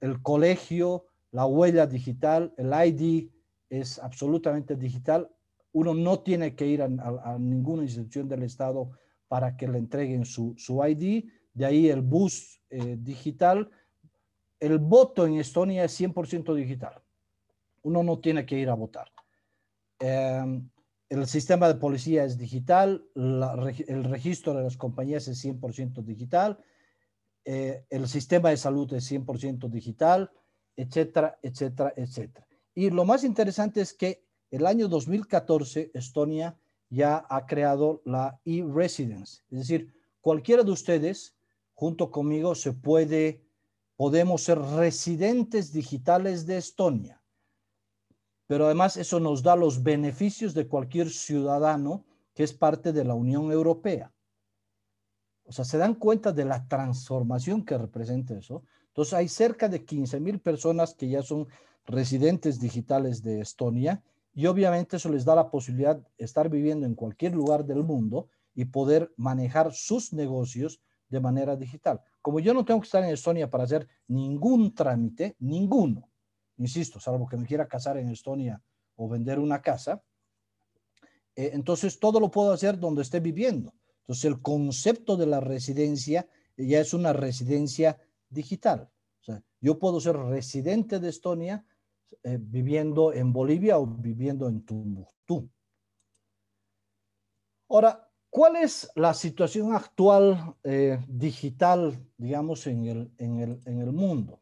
A: el colegio, la huella digital, el ID es absolutamente digital. Uno no tiene que ir a, ninguna institución del Estado para que le entreguen su, su ID. De ahí el bus eh, digital. El voto en Estonia es 100% digital. Uno no tiene que ir a votar. Em, el sistema de policía es digital, el registro de las compañías es 100% digital, eh, el sistema de salud es 100% digital, etcétera, etcétera, etcétera. Y lo más interesante es que el año 2014 Estonia ya ha creado la e-residence, es decir, cualquiera de ustedes junto conmigo se puede, podemos ser residentes digitales de Estonia pero además eso nos da los beneficios de cualquier ciudadano que es parte de la Unión Europea. O sea, se dan cuenta de la transformación que representa eso. Entonces, hay cerca de 15 mil personas que ya son residentes digitales de Estonia y obviamente eso les da la posibilidad de estar viviendo en cualquier lugar del mundo y poder manejar sus negocios de manera digital. Como yo no tengo que estar en Estonia para hacer ningún trámite, ninguno, insisto, salvo que me quiera casar en Estonia o vender una casa, eh, entonces todo lo puedo hacer donde esté viviendo. Entonces el concepto de la residencia ya es una residencia digital. O sea, yo puedo ser residente de Estonia eh, viviendo en Bolivia o viviendo en Tumbuctú. Ahora, ¿cuál es la situación actual eh, digital, digamos, en el, en el, en el mundo?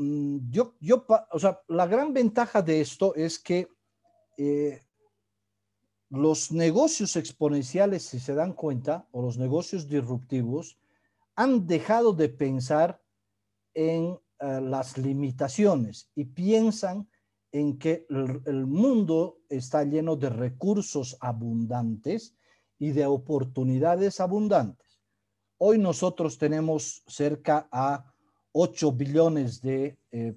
A: Mm, yo, yo, o sea, la gran ventaja de esto es que eh, los negocios exponenciales, si se dan cuenta, o los negocios disruptivos, han dejado de pensar en eh, las limitaciones y piensan en que el, mundo está lleno de recursos abundantes y de oportunidades abundantes. Hoy nosotros tenemos cerca a 8 billones de, eh,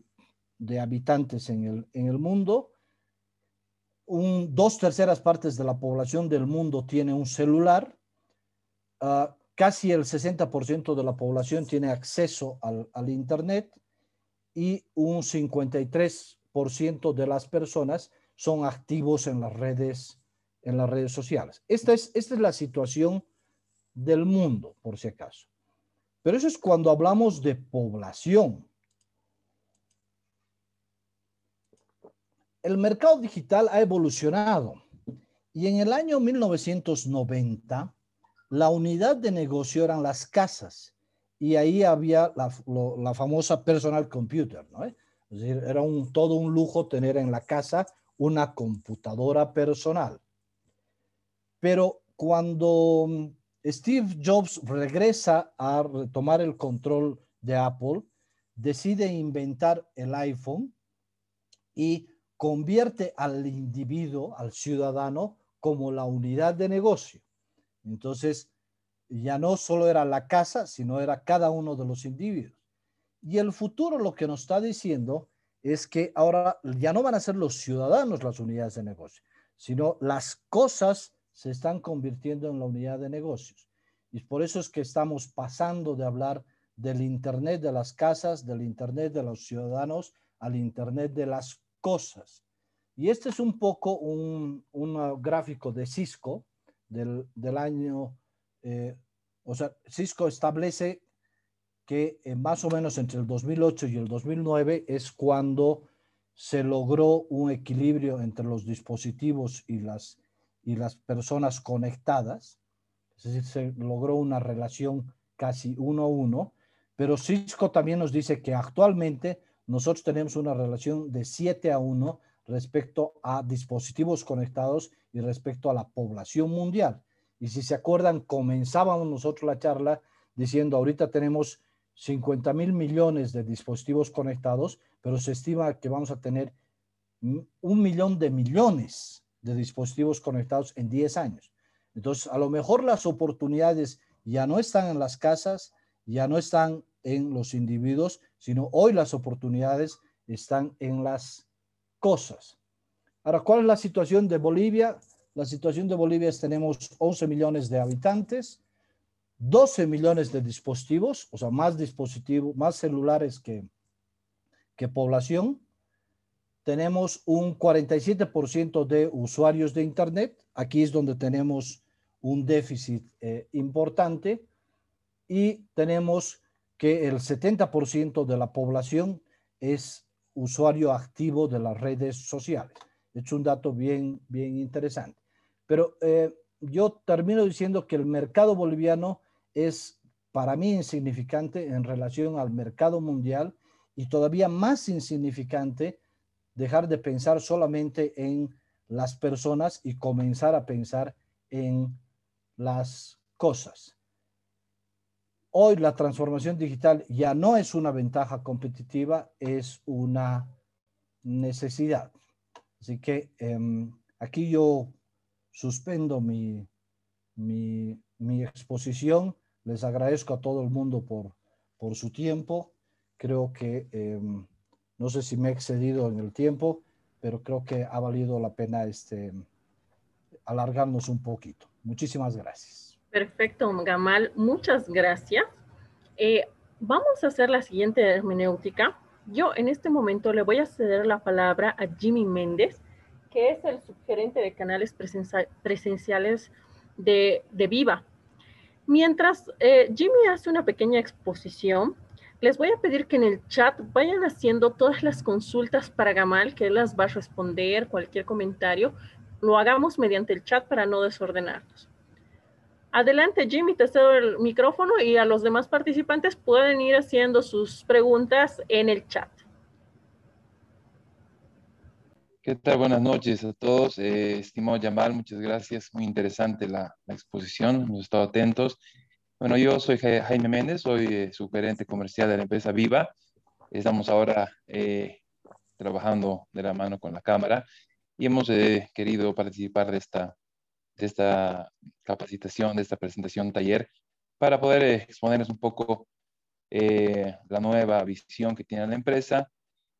A: de habitantes en el, en el mundo. Un, dos terceras partes de la población del mundo tiene un celular. Uh, casi el 60% de la población tiene acceso al, al Internet y un 53% de las personas son activos en las redes, en las redes sociales. Esta es, esta es la situación del mundo, por si acaso. Pero eso es cuando hablamos de población. El mercado digital ha evolucionado y en el año 1990 la unidad de negocio eran las casas y ahí había la, famosa personal computer, ¿no? Es decir, era un, todo un lujo tener en la casa una computadora personal. Pero cuando Steve Jobs regresa a tomar el control de Apple, decide inventar el iPhone y convierte al individuo, al ciudadano, como la unidad de negocio. Entonces, ya no solo era la casa, sino era cada uno de los individuos. Y el futuro lo que nos está diciendo es que ahora ya no van a ser los ciudadanos las unidades de negocio, sino las cosas se están convirtiendo en la unidad de negocios. Y por eso es que estamos pasando de hablar del Internet de las casas, del Internet de los ciudadanos, al Internet de las cosas. Y este es un poco un, gráfico de Cisco del, año, eh, o sea, Cisco establece que eh, más o menos entre el 2008 y el 2009 es cuando se logró un equilibrio entre los dispositivos y las, y las personas conectadas, es decir, se logró una relación casi uno a uno, pero Cisco también nos dice que actualmente nosotros tenemos una relación de 7 a 1 respecto a dispositivos conectados y respecto a la población mundial. Y si se acuerdan, comenzábamos nosotros la charla diciendo, ahorita tenemos 50 mil millones de dispositivos conectados, pero se estima que vamos a tener un millón de millones de dispositivos conectados en 10 años. Entonces, a lo mejor las oportunidades ya no están en las casas, ya no están en los individuos, sino hoy las oportunidades están en las cosas. Ahora, ¿cuál es la situación de Bolivia? La situación de Bolivia es tenemos 11 millones de habitantes, 12 millones de dispositivos, o sea, más dispositivos, más celulares que, que población. Tenemos un 47% de usuarios de Internet. Aquí es donde tenemos un déficit eh, importante. Y tenemos que el 70% de la población es usuario activo de las redes sociales. Es un dato bien, bien interesante. Pero eh, yo termino diciendo que el mercado boliviano es para mí insignificante en relación al mercado mundial y todavía más insignificante dejar de pensar solamente en las personas y comenzar a pensar en las cosas. Hoy la transformación digital ya no es una ventaja competitiva, es una necesidad. Así que em, aquí yo suspendo mi, mi, exposición les agradezco a todo el mundo por, por su tiempo. Creo que, em, no sé si me he excedido en el tiempo, pero creo que ha valido la pena este, alargarnos un poquito. Muchísimas gracias.
F: Perfecto, Gamal. Muchas gracias. Eh, vamos a hacer la siguiente hermenéutica. Yo en este momento le voy a ceder la palabra a Jimmy Méndez, que es el subgerente de canales presenciales de, Viva. Mientras eh, Jimmy hace una pequeña exposición, les voy a pedir que en el chat vayan haciendo todas las consultas para Gamal, que él las va a responder, cualquier comentario, lo hagamos mediante el chat para no desordenarnos. Adelante, Jimmy, te cedo el micrófono y a los demás participantes pueden ir haciendo sus preguntas en el chat.
G: ¿Qué tal? Buenas noches a todos. Eh, estimado Yamal, muchas gracias. Muy interesante la, exposición. Hemos estado atentos. Bueno, yo soy Jaime Méndez, soy eh, comercial de la empresa Viva. Estamos ahora eh, trabajando de la mano con la Cámara y hemos querido participar de esta, de esta capacitación, de esta presentación taller, para poder exponerles un poco la nueva visión que tiene la empresa,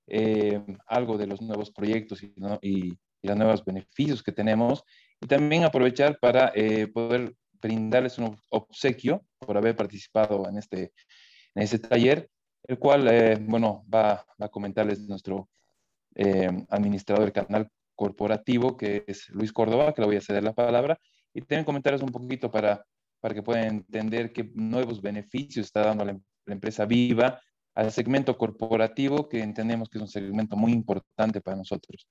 G: eh, algo de los nuevos proyectos y, y, los nuevos beneficios que tenemos y también aprovechar para eh, poder brindarles un obsequio por haber participado en este, en este taller, el cual, eh, bueno, va, a comentarles nuestro administrador del canal corporativo, que es Luis Córdoba, que le voy a ceder la palabra, y también comentarles un poquito para para que puedan entender qué nuevos beneficios está dando la, la empresa viva al segmento corporativo, que entendemos que es un segmento muy importante para nosotros.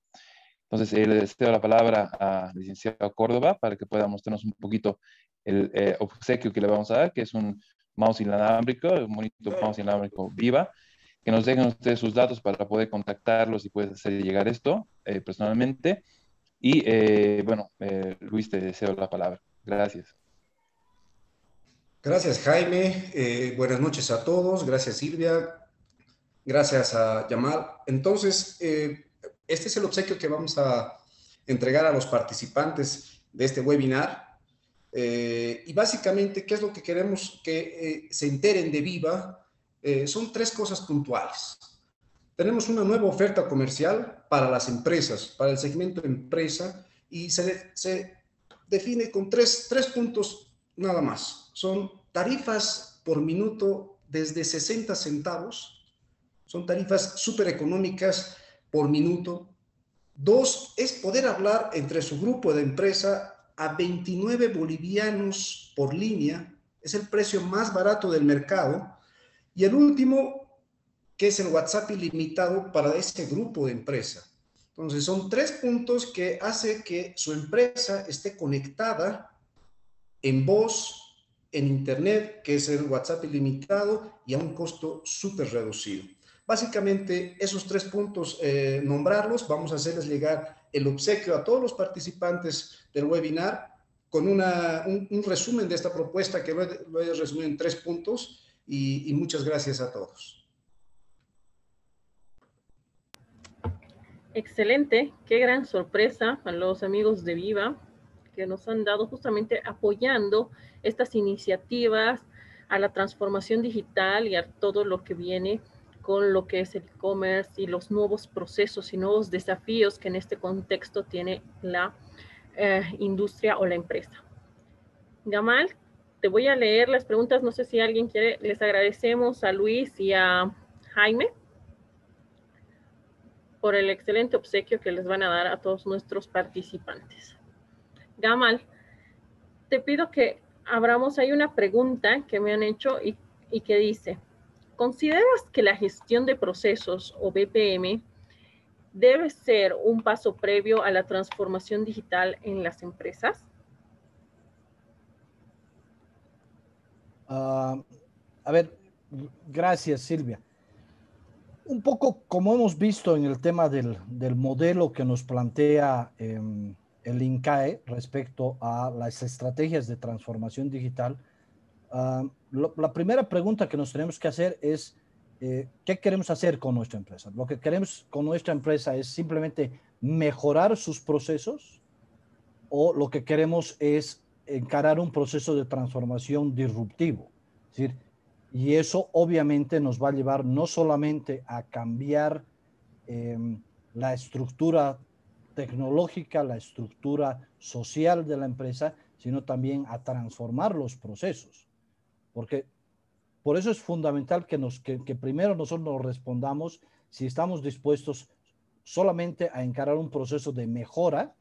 G: Entonces, eh, le cedo la palabra a licenciado Córdoba para que pueda mostrarnos un poquito el eh, obsequio que le vamos a dar, que es un mouse inalámbrico, un bonito mouse inalámbrico viva, que nos dejen ustedes sus datos para poder contactarlos y poder hacer llegar esto eh, personalmente. Y bueno, Luis, te deseo la palabra. Gracias.
H: Gracias, Jaime. buenas noches a todos. Gracias, Silvia. Gracias a Yamal. Entonces, este es el obsequio que vamos a entregar a los participantes de este webinar. Eh, y básicamente, ¿qué es lo que queremos que eh, se enteren de Viva? Eh, son tres cosas puntuales. Tenemos una nueva oferta comercial para las empresas, para el segmento empresa, y se, se define con tres, tres puntos nada más. Son tarifas por minuto desde 60 centavos, son tarifas súper económicas por minuto. Dos, es poder hablar entre su grupo de empresa a 29 bolivianos por línea. Es el precio más barato del mercado. Y el último, que es el WhatsApp ilimitado para este grupo de empresa. Entonces, son tres puntos que hace que su empresa esté conectada en voz, en Internet, que es el WhatsApp ilimitado y a un costo súper reducido. Básicamente, esos tres puntos, eh, nombrarlos, vamos a hacerles llegar el obsequio a todos los participantes del webinar con una, un, resumen de esta propuesta que lo he, resumido en tres puntos y, y muchas gracias a todos.
F: Excelente, qué gran sorpresa a los amigos de Viva que nos han dado justamente apoyando estas iniciativas a la transformación digital y a todo lo que viene con lo que es el e-commerce y los nuevos procesos y nuevos desafíos que en este contexto tiene la eh, industria o la empresa. Gamal, te voy a leer las preguntas. No sé si alguien quiere. Les agradecemos a Luis y a Jaime por el excelente obsequio que les van a dar a todos nuestros participantes. Gamal, te pido que abramos. Hay una pregunta que me han hecho y, y que dice, ¿Consideras que la gestión de procesos o BPM debe ser un paso previo a la transformación digital en las empresas?
A: Ah, a ver, gracias Silvia. Un poco como hemos visto en el tema del, modelo que nos plantea em, el INCAE respecto a las estrategias de transformación digital, Ah, la primera pregunta que nos tenemos que hacer es, eh, ¿qué queremos hacer con nuestra empresa? Lo que queremos con nuestra empresa es simplemente mejorar sus procesos o lo que queremos es encarar un proceso de transformación disruptivo. Es decir, y eso obviamente nos va a llevar no solamente a cambiar em, la estructura tecnológica, la estructura social de la empresa, sino también a transformar los procesos. Porque por eso es fundamental que, nos, que, primero nosotros nos respondamos si estamos dispuestos solamente a encarar un proceso de mejora,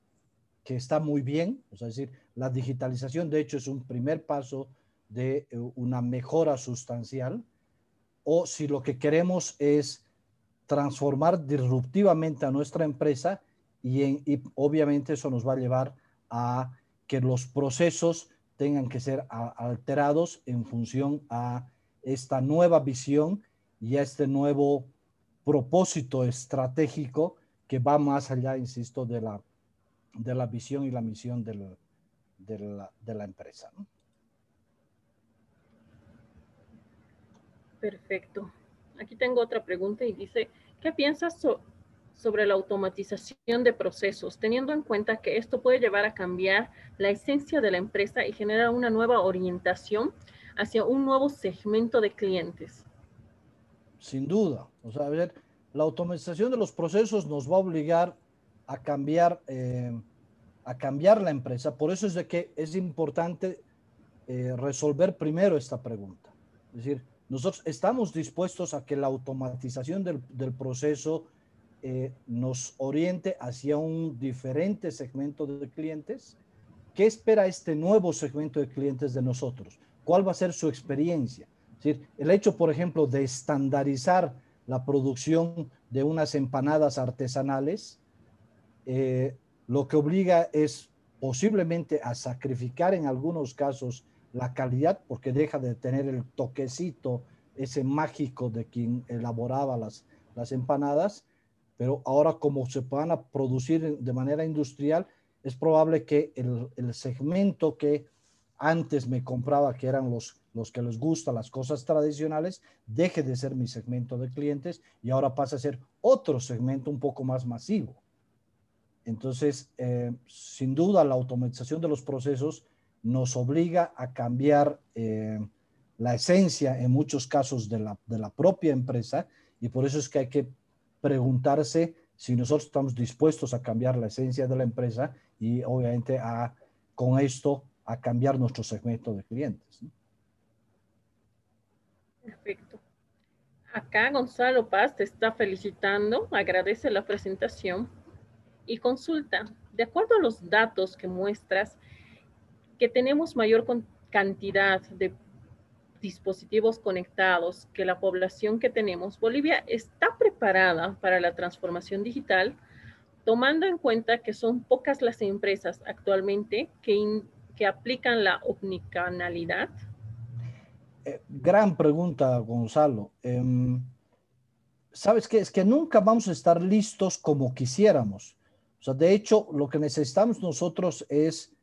A: que está muy bien, es decir, la digitalización de hecho es un primer paso de eh, una mejora sustancial, o si lo que queremos es transformar disruptivamente a nuestra empresa y, y obviamente eso nos va a llevar a que los procesos tengan que ser alterados en función a esta nueva visión y a este nuevo propósito estratégico que va más allá, insisto, de la, de la visión y la misión de, la, de la empresa.
F: Perfecto. Aquí tengo otra pregunta y dice, ¿qué piensas sobre sobre la automatización de procesos, teniendo en cuenta que esto puede llevar a cambiar la esencia de la empresa y generar una nueva orientación hacia un nuevo segmento de clientes.
A: Sin duda. O sea, a ver, la automatización de los procesos nos va a obligar a cambiar, eh, a cambiar la empresa. Por eso es de que es importante eh, resolver primero esta pregunta. Es decir, nosotros estamos dispuestos a que la automatización del, del proceso eh, nos oriente hacia un diferente segmento de clientes ¿qué espera este nuevo segmento de clientes de nosotros? ¿Cuál va a ser su experiencia? Es decir, el hecho, por ejemplo, de estandarizar la producción de unas empanadas artesanales, eh, lo que obliga es posiblemente a sacrificar en algunos casos la calidad porque deja de tener el toquecito, ese mágico de quien elaboraba las, las empanadas, pero ahora como se van a producir de manera industrial, es probable que el, el segmento que antes me compraba, que eran los, los que les gustan las cosas tradicionales, deje de ser mi segmento de clientes y ahora pasa a ser otro segmento un poco más masivo. Entonces, eh, sin duda, la automatización de los procesos nos obliga a cambiar eh, la esencia en muchos casos de la, de la propia empresa y por eso es que hay que preguntarse si nosotros estamos dispuestos a cambiar la esencia de la empresa y obviamente a, con esto a cambiar nuestro segmento de clientes.
F: Perfecto. Acá Gonzalo Paz te está felicitando, agradece la presentación y consulta. De acuerdo a los datos que muestras, que tenemos mayor cantidad de dispositivos conectados que la población que tenemos, Bolivia está preparada para la transformación digital, tomando en cuenta que son pocas las empresas actualmente que, que aplican la omnicanalidad?
A: Eh, gran pregunta, Gonzalo. Em, ¿Sabes qué? Es que nunca vamos a estar listos como quisiéramos. O sea, de hecho, lo que necesitamos nosotros es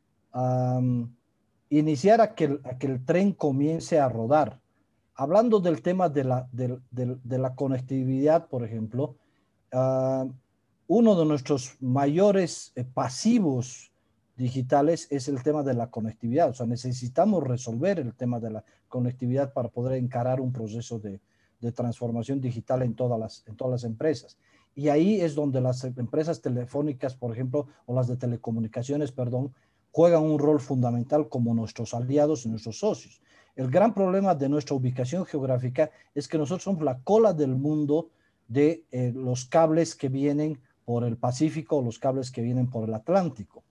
A: iniciar a que, el, tren comience a rodar. Hablando del tema de la, de, la conectividad, por ejemplo, ah, uno de nuestros mayores eh, pasivos digitales es el tema de la conectividad. O sea, necesitamos resolver el tema de la conectividad para poder encarar un proceso de, transformación digital en todas, las, en todas las empresas. Y ahí es donde las empresas telefónicas, por ejemplo, o las de telecomunicaciones, perdón, juegan un rol fundamental como nuestros aliados y nuestros socios. El gran problema de nuestra ubicación geográfica es que nosotros somos la cola del mundo de eh, los cables que vienen por el Pacífico o los cables que vienen por el Atlántico.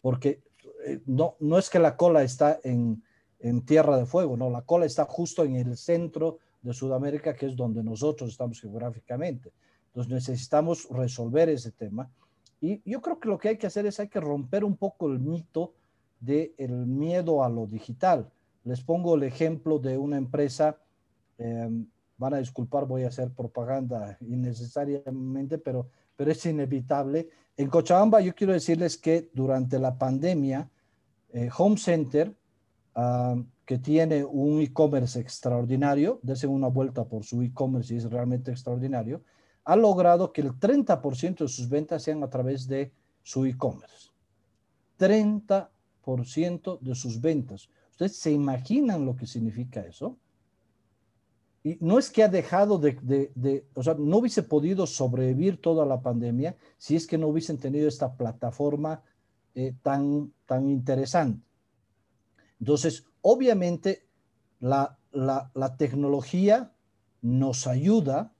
A: Porque eh, no, no es que la cola está en, en Tierra de Fuego, no, la cola está justo en el centro de Sudamérica, que es donde nosotros estamos geográficamente. Entonces necesitamos resolver ese tema y yo creo que lo que hay que hacer es hay que romper un poco el mito del miedo a lo digital. Les pongo el ejemplo de una empresa, em, van a disculpar, voy a hacer propaganda innecesariamente, pero, pero es inevitable. En Cochabamba yo quiero decirles que durante la pandemia, eh, Home Center, ah, que tiene un e-commerce extraordinario, dese una vuelta por su e-commerce y es realmente extraordinario, ha logrado que el 30% de sus ventas sean a través de su e-commerce. 30% de sus ventas. ¿Ustedes se imaginan lo que significa eso? Y no es que ha dejado de, o sea, no hubiese podido sobrevivir toda la pandemia si es que no hubiesen tenido esta plataforma eh, tan, tan interesante. Entonces, obviamente, la, la tecnología nos ayuda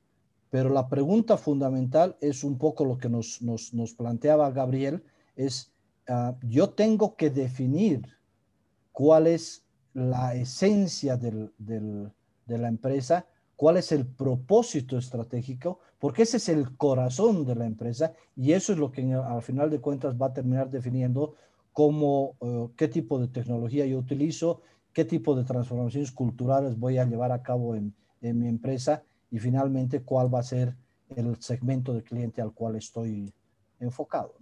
A: pero la pregunta fundamental es un poco lo que nos, planteaba Gabriel, es ah, yo tengo que definir cuál es la esencia de la empresa, cuál es el propósito estratégico, porque ese es el corazón de la empresa y eso es lo que al final de cuentas va a terminar definiendo cómo, eh, qué tipo de tecnología yo utilizo, qué tipo de transformaciones culturales voy a llevar a cabo en mi empresa y finalmente cuál va a ser el segmento de cliente al cual estoy enfocado.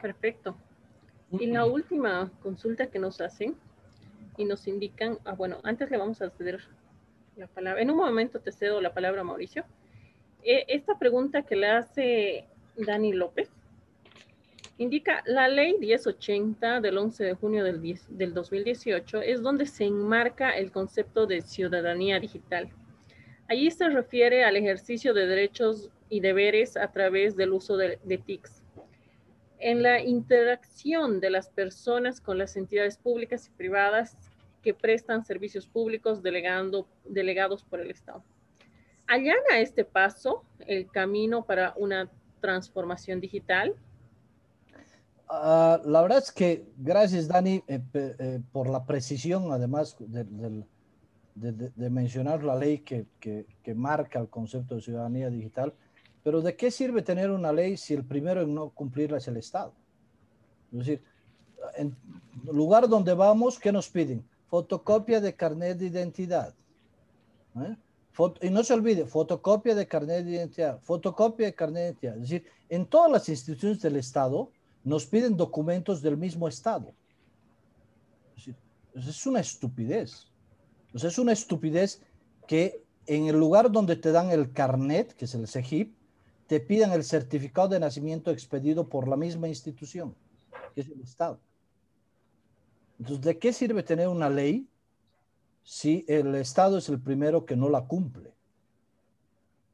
F: Perfecto. Y la última consulta que nos hacen y nos indican, ah, bueno, antes le vamos a ceder la palabra, en un momento te cedo la palabra a Mauricio. Eh, esta pregunta que le hace Dani López indica la ley 1080 del 11 de junio del, del 2018 es donde se enmarca el concepto de ciudadanía digital. Allí se refiere al ejercicio de derechos y deberes a través del uso de, de TICs. En la interacción de las personas con las entidades públicas y privadas que prestan servicios públicos delegando, delegados por el Estado. Allana este paso el camino para una transformación digital
A: Ah, la verdad es que gracias, Dani, eh, eh, por la precisión, además de, de, mencionar la ley que, que, que, marca el concepto de ciudadanía digital. Pero ¿de qué sirve tener una ley si el primero en no cumplirla es el Estado? Es decir, en lugar donde vamos, ¿qué nos piden? Fotocopia de carnet de identidad. ¿eh? y no se olvide, fotocopia de carnet de identidad, fotocopia de carnet de identidad. Es decir, en todas las instituciones del Estado nos piden documentos del mismo Estado. Es, una estupidez. es una estupidez que en el lugar donde te dan el carnet, que es el CEGIP, te pidan el certificado de nacimiento expedido por la misma institución, que es el Estado. Entonces, ¿de qué sirve tener una ley si el Estado es el primero que no la cumple.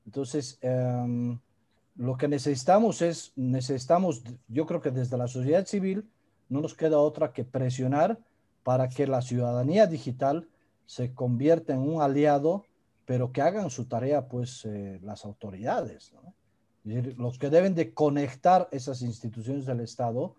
A: Entonces, em, lo que necesitamos es, necesitamos, yo creo que desde la sociedad civil no nos queda otra que presionar para que la ciudadanía digital se convierta en un aliado, pero que hagan su tarea, pues, eh, las autoridades. los que deben de conectar esas instituciones del Estado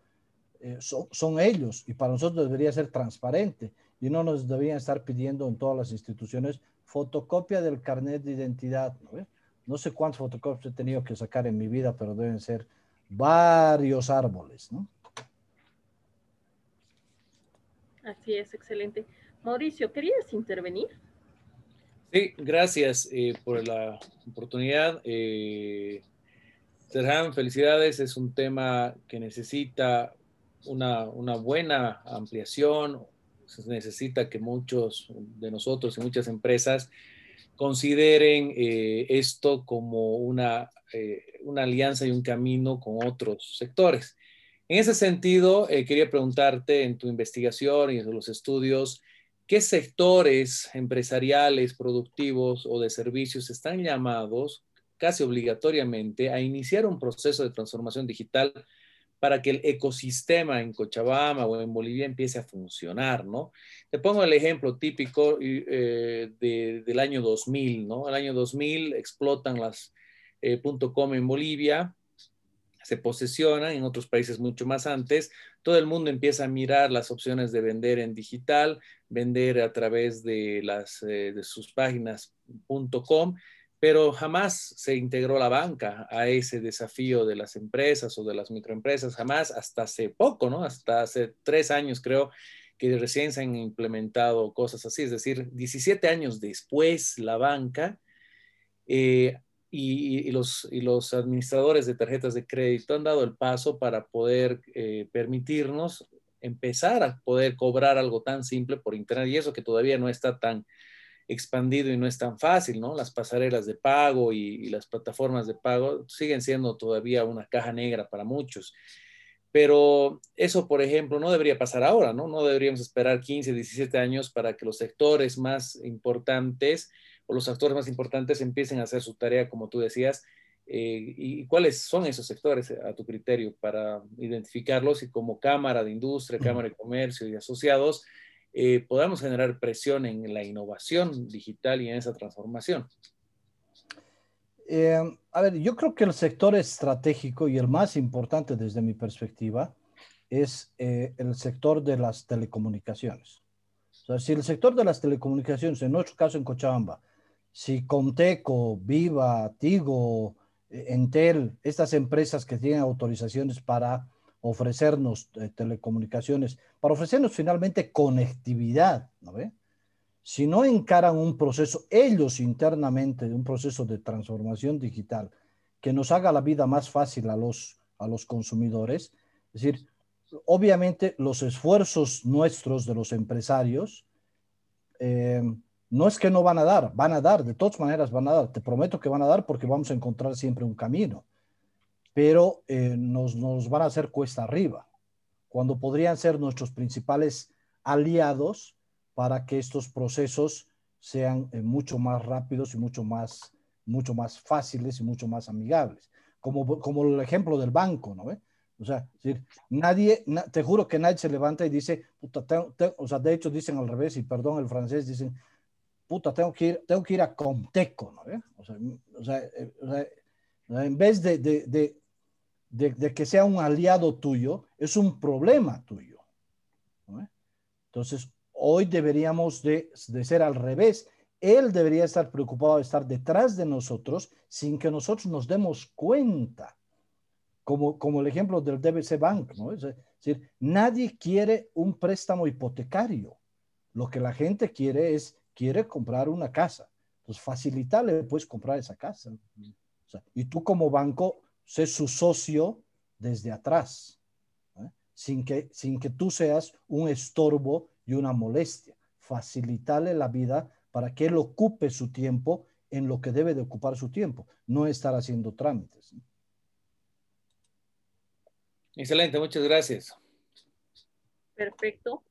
A: eh, son, ellos, y para nosotros debería ser transparente y no nos debían estar pidiendo en todas las instituciones fotocopia del carnet de identidad. ¿no, no sé cuántos fotocopias he tenido que sacar en mi vida, pero deben ser varios árboles. ¿no?
F: Así es, excelente. Mauricio, ¿querías intervenir?
I: Sí, gracias eh, por la oportunidad. Eh, Serhan, felicidades. Es un tema que necesita una, una buena ampliación, se necesita que muchos de nosotros y muchas empresas consideren eh, esto como una, eh, una alianza y un camino con otros sectores. En ese sentido, eh, quería preguntarte en tu investigación y en los estudios, ¿qué sectores empresariales, productivos o de servicios están llamados casi obligatoriamente a iniciar un proceso de transformación digital para que el ecosistema en Cochabamba o en Bolivia empiece a funcionar, ¿no? Te pongo el ejemplo típico eh, del año 2000, ¿no? El año 2000 explotan las eh, .com en Bolivia, se posesionan en otros países mucho más antes, todo el mundo empieza a mirar las opciones de vender en digital, vender a través de, las, eh, de sus páginas .com pero jamás se integró la banca a ese desafío de las empresas o de las microempresas, jamás, hasta hace poco, ¿no? Hasta hace tres años creo que recién se han implementado cosas así, es decir, 17 años después la banca eh, y, los, y, los, administradores de tarjetas de crédito han dado el paso para poder eh, permitirnos empezar a poder cobrar algo tan simple por Internet y eso que todavía no está tan expandido y no es tan fácil, ¿no? Las pasarelas de pago y, las plataformas de pago siguen siendo todavía una caja negra para muchos. Pero eso, por ejemplo, no debería pasar ahora, ¿no? No deberíamos esperar 15, 17 años para que los sectores más importantes o los actores más importantes empiecen a hacer su tarea, como tú decías. Eh, ¿Y cuáles son esos sectores a tu criterio para identificarlos y como Cámara de Industria, Cámara de Comercio y asociados, eh, podamos generar presión en la innovación digital y en esa transformación?
A: Eh, a ver, yo creo que el sector estratégico y el más importante desde mi perspectiva es eh, el sector de las telecomunicaciones. O sea, si el sector de las telecomunicaciones, en nuestro caso en Cochabamba, si Conteco, Viva, Tigo, Entel, estas empresas que tienen autorizaciones para ofrecernos eh, telecomunicaciones, para ofrecernos finalmente conectividad, ¿no ve? Si no encaran un proceso, ellos internamente, un proceso de transformación digital que nos haga la vida más fácil a los, a los consumidores, es decir, obviamente los esfuerzos nuestros de los empresarios, eh, no es que no van a dar, van a dar, de todas maneras van a dar, te prometo que van a dar porque vamos a encontrar siempre un camino pero eh, nos, nos, van a hacer cuesta arriba, cuando podrían ser nuestros principales aliados para que estos procesos sean eh, mucho más rápidos y mucho más, mucho más fáciles y mucho más amigables. Como, como el ejemplo del banco, ¿no? O sea, decir, nadie, te juro que nadie se levanta y dice, puta, o sea, de hecho dicen al revés, y perdón el francés, dicen, puta, tengo que ir, tengo que ir a Comteco, ¿no? O sea, o sea, eh, en vez de, de, de, que sea un aliado tuyo, es un problema tuyo. Entonces, hoy deberíamos de, de, ser al revés. Él debería estar preocupado de estar detrás de nosotros sin que nosotros nos demos cuenta, como, como el ejemplo del DBC Bank. ¿no? Es decir, nadie quiere un préstamo hipotecario. Lo que la gente quiere es, quiere comprar una casa. Entonces, facilitarle, puedes comprar esa casa. y tú como banco sé su socio desde atrás, ¿eh? sin, que, sin que tú seas un estorbo y una molestia. Facilitarle la vida para que él ocupe su tiempo en lo que debe de ocupar su tiempo, no estar haciendo trámites.
I: Excelente, muchas gracias.
F: Perfecto.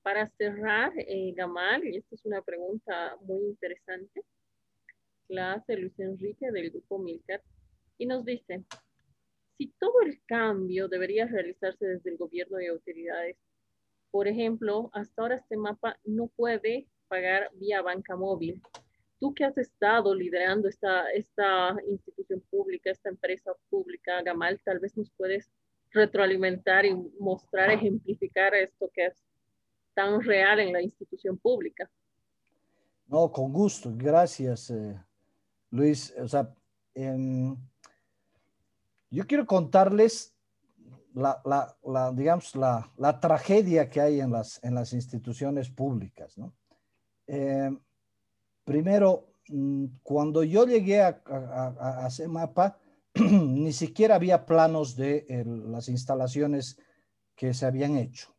F: Para cerrar, eh, Gamal, y esta es una pregunta muy interesante, la hace Luis Enrique del Grupo Milcar, y nos dice, si todo el cambio debería realizarse desde el gobierno y autoridades, por ejemplo, hasta ahora este mapa no puede pagar vía banca móvil. Tú que has estado liderando esta, esta institución pública, esta empresa pública, Gamal, tal vez nos puedes retroalimentar y mostrar, ejemplificar esto que es tan real en la institución pública.
A: No, con gusto. Gracias, eh, Luis. O sea, em, yo quiero contarles la, digamos, la, tragedia que hay en las, en las instituciones públicas. ¿no? Em, primero, mm, cuando yo llegué a, a, a CEMAPA, ni siquiera había planos de las instalaciones que se habían hecho.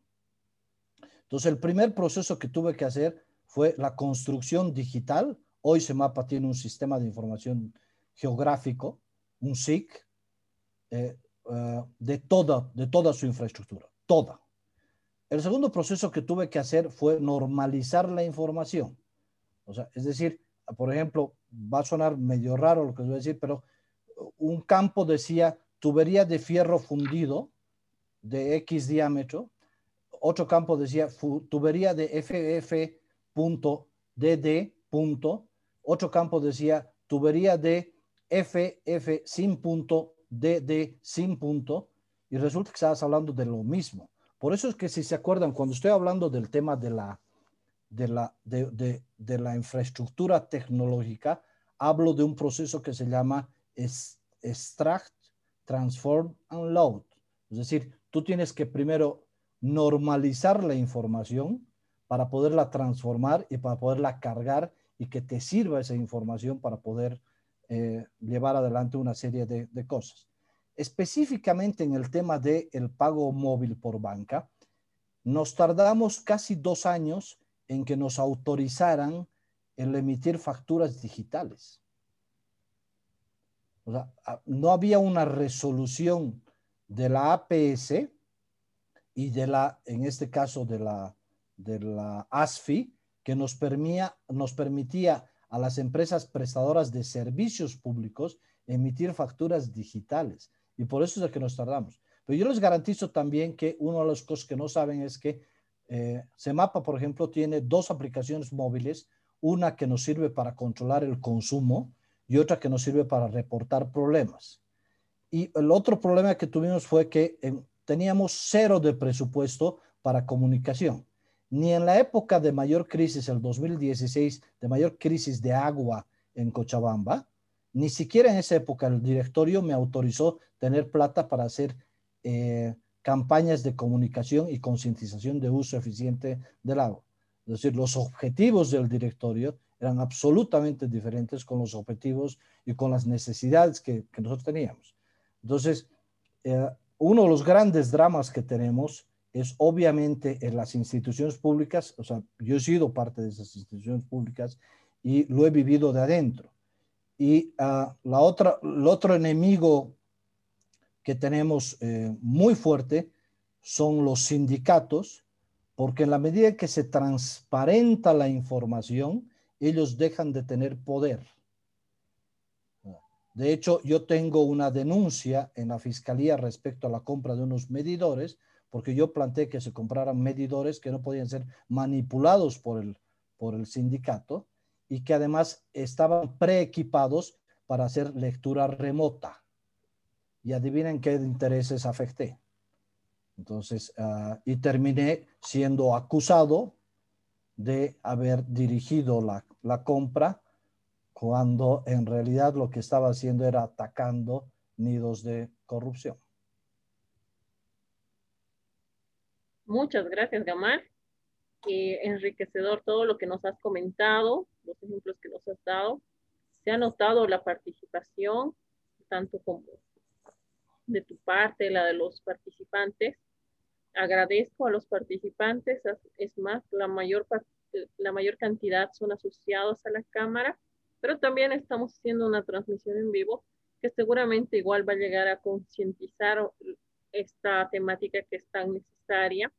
A: Entonces, el primer proceso que tuve que hacer fue la construcción digital. Hoy CEMAPA tiene un sistema de información geográfico, un SIC, eh, eh, de, toda, de toda su infraestructura, toda. El segundo proceso que tuve que hacer fue normalizar la información. O sea, es decir, por ejemplo, va a sonar medio raro lo que voy a decir, pero un campo decía tubería de fierro fundido de X diámetro, otro campo decía tubería de FF.DD. Otro campo decía tubería de FF sin punto, DD sin punto. Y resulta que estabas hablando de lo mismo. Por eso es que si se acuerdan, cuando estoy hablando del tema de la, de la, de, de la infraestructura tecnológica, hablo de un proceso que se llama extract, transform and load. Es decir, tú tienes que primero normalizar la información para poderla transformar y para poderla cargar y que te sirva esa información para poder eh, llevar adelante una serie de, cosas. Específicamente en el tema del el pago móvil por banca, nos tardamos casi dos años en que nos autorizaran el emitir facturas digitales. O sea, no había una resolución de la APS y de la, en este caso de la, de la ASFI, que nos, permitía, nos permitía a las empresas prestadoras de servicios públicos emitir facturas digitales. Y por eso es de que nos tardamos. Pero yo les garantizo también que uno de los cosas que no saben es que eh, Semapa, por ejemplo, tiene dos aplicaciones móviles, una que nos sirve para controlar el consumo y otra que nos sirve para reportar problemas. Y el otro problema que tuvimos fue que teníamos cero de presupuesto para comunicación. Ni en la época de mayor crisis, el 2016, de mayor crisis de agua en Cochabamba, ni siquiera en esa época el directorio me autorizó tener plata para hacer eh, campañas de comunicación y concientización de uso eficiente del agua. Es decir, los objetivos del directorio eran absolutamente diferentes con los objetivos y con las necesidades que, nosotros teníamos. Entonces, eh, uno de los grandes dramas que tenemos es obviamente en las instituciones públicas, o sea, yo he sido parte de esas instituciones públicas y lo he vivido de adentro. Y uh, la otra, el otro enemigo que tenemos eh, muy fuerte son los sindicatos, porque en la medida que se transparenta la información, ellos dejan de tener poder. De hecho, yo tengo una denuncia en la fiscalía respecto a la compra de unos medidores, porque yo planteé que se compraran medidores que no podían ser manipulados por el, por el sindicato y que además estaban preequipados para hacer lectura remota. y adivinen qué intereses afecté. Entonces, ah, y terminé siendo acusado de haber dirigido la, la, compra cuando en realidad lo que estaba haciendo era atacando nidos de corrupción.
F: Muchas gracias, Gamal. Eh, enriquecedor todo lo que nos has comentado, los ejemplos que nos has dado. Se ha notado la participación, tanto como de tu parte, la de los participantes. Agradezco a los participantes, es más, la mayor, la mayor cantidad son asociados a la cámara, pero también estamos haciendo una transmisión en vivo que seguramente igual va a llegar a concientizar esta temática que es tan necesaria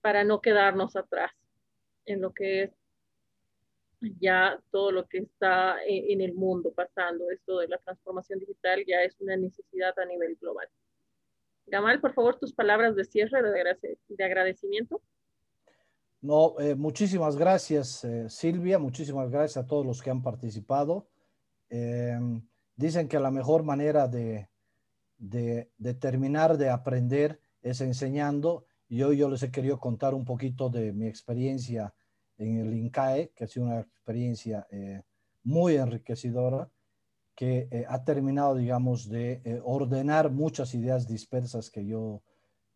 F: para no quedarnos atrás en lo que es ya todo lo que está en, el mundo pasando. Esto de la transformación digital ya es una necesidad a nivel global. Gamal, por favor, tus palabras de cierre, de, agradecimiento.
A: No, eh, muchísimas gracias, eh, Silvia. Muchísimas gracias a todos los que han participado. Em, dicen que la mejor manera de, de, de, terminar de aprender es enseñando. Y hoy yo les he querido contar un poquito de mi experiencia en el INCAE, que ha sido una experiencia eh, muy enriquecedora, que eh, ha terminado, digamos, de eh, ordenar muchas ideas dispersas que yo,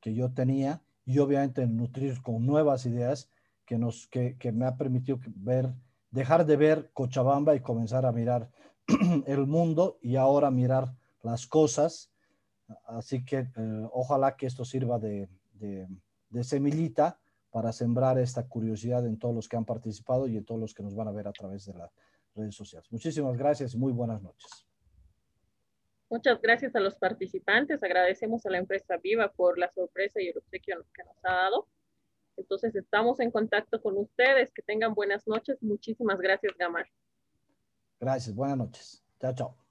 A: que yo tenía y obviamente nutrir con nuevas ideas que, nos, que, que me ha permitido ver, dejar de ver Cochabamba y comenzar a mirar el mundo y ahora mirar las cosas. Así que ojalá que esto sirva de, de, de semillita para sembrar esta curiosidad en todos los que han participado y en todos los que nos van a ver a través de las redes sociales. Muchísimas gracias y muy buenas noches.
F: Muchas gracias a los participantes. Agradecemos a la empresa Viva por la sorpresa y el obsequio que nos ha dado. Entonces, estamos en contacto con ustedes. Que tengan buenas noches. Muchísimas gracias, Gamar.
A: Gracias. Buenas noches. Chao, chao.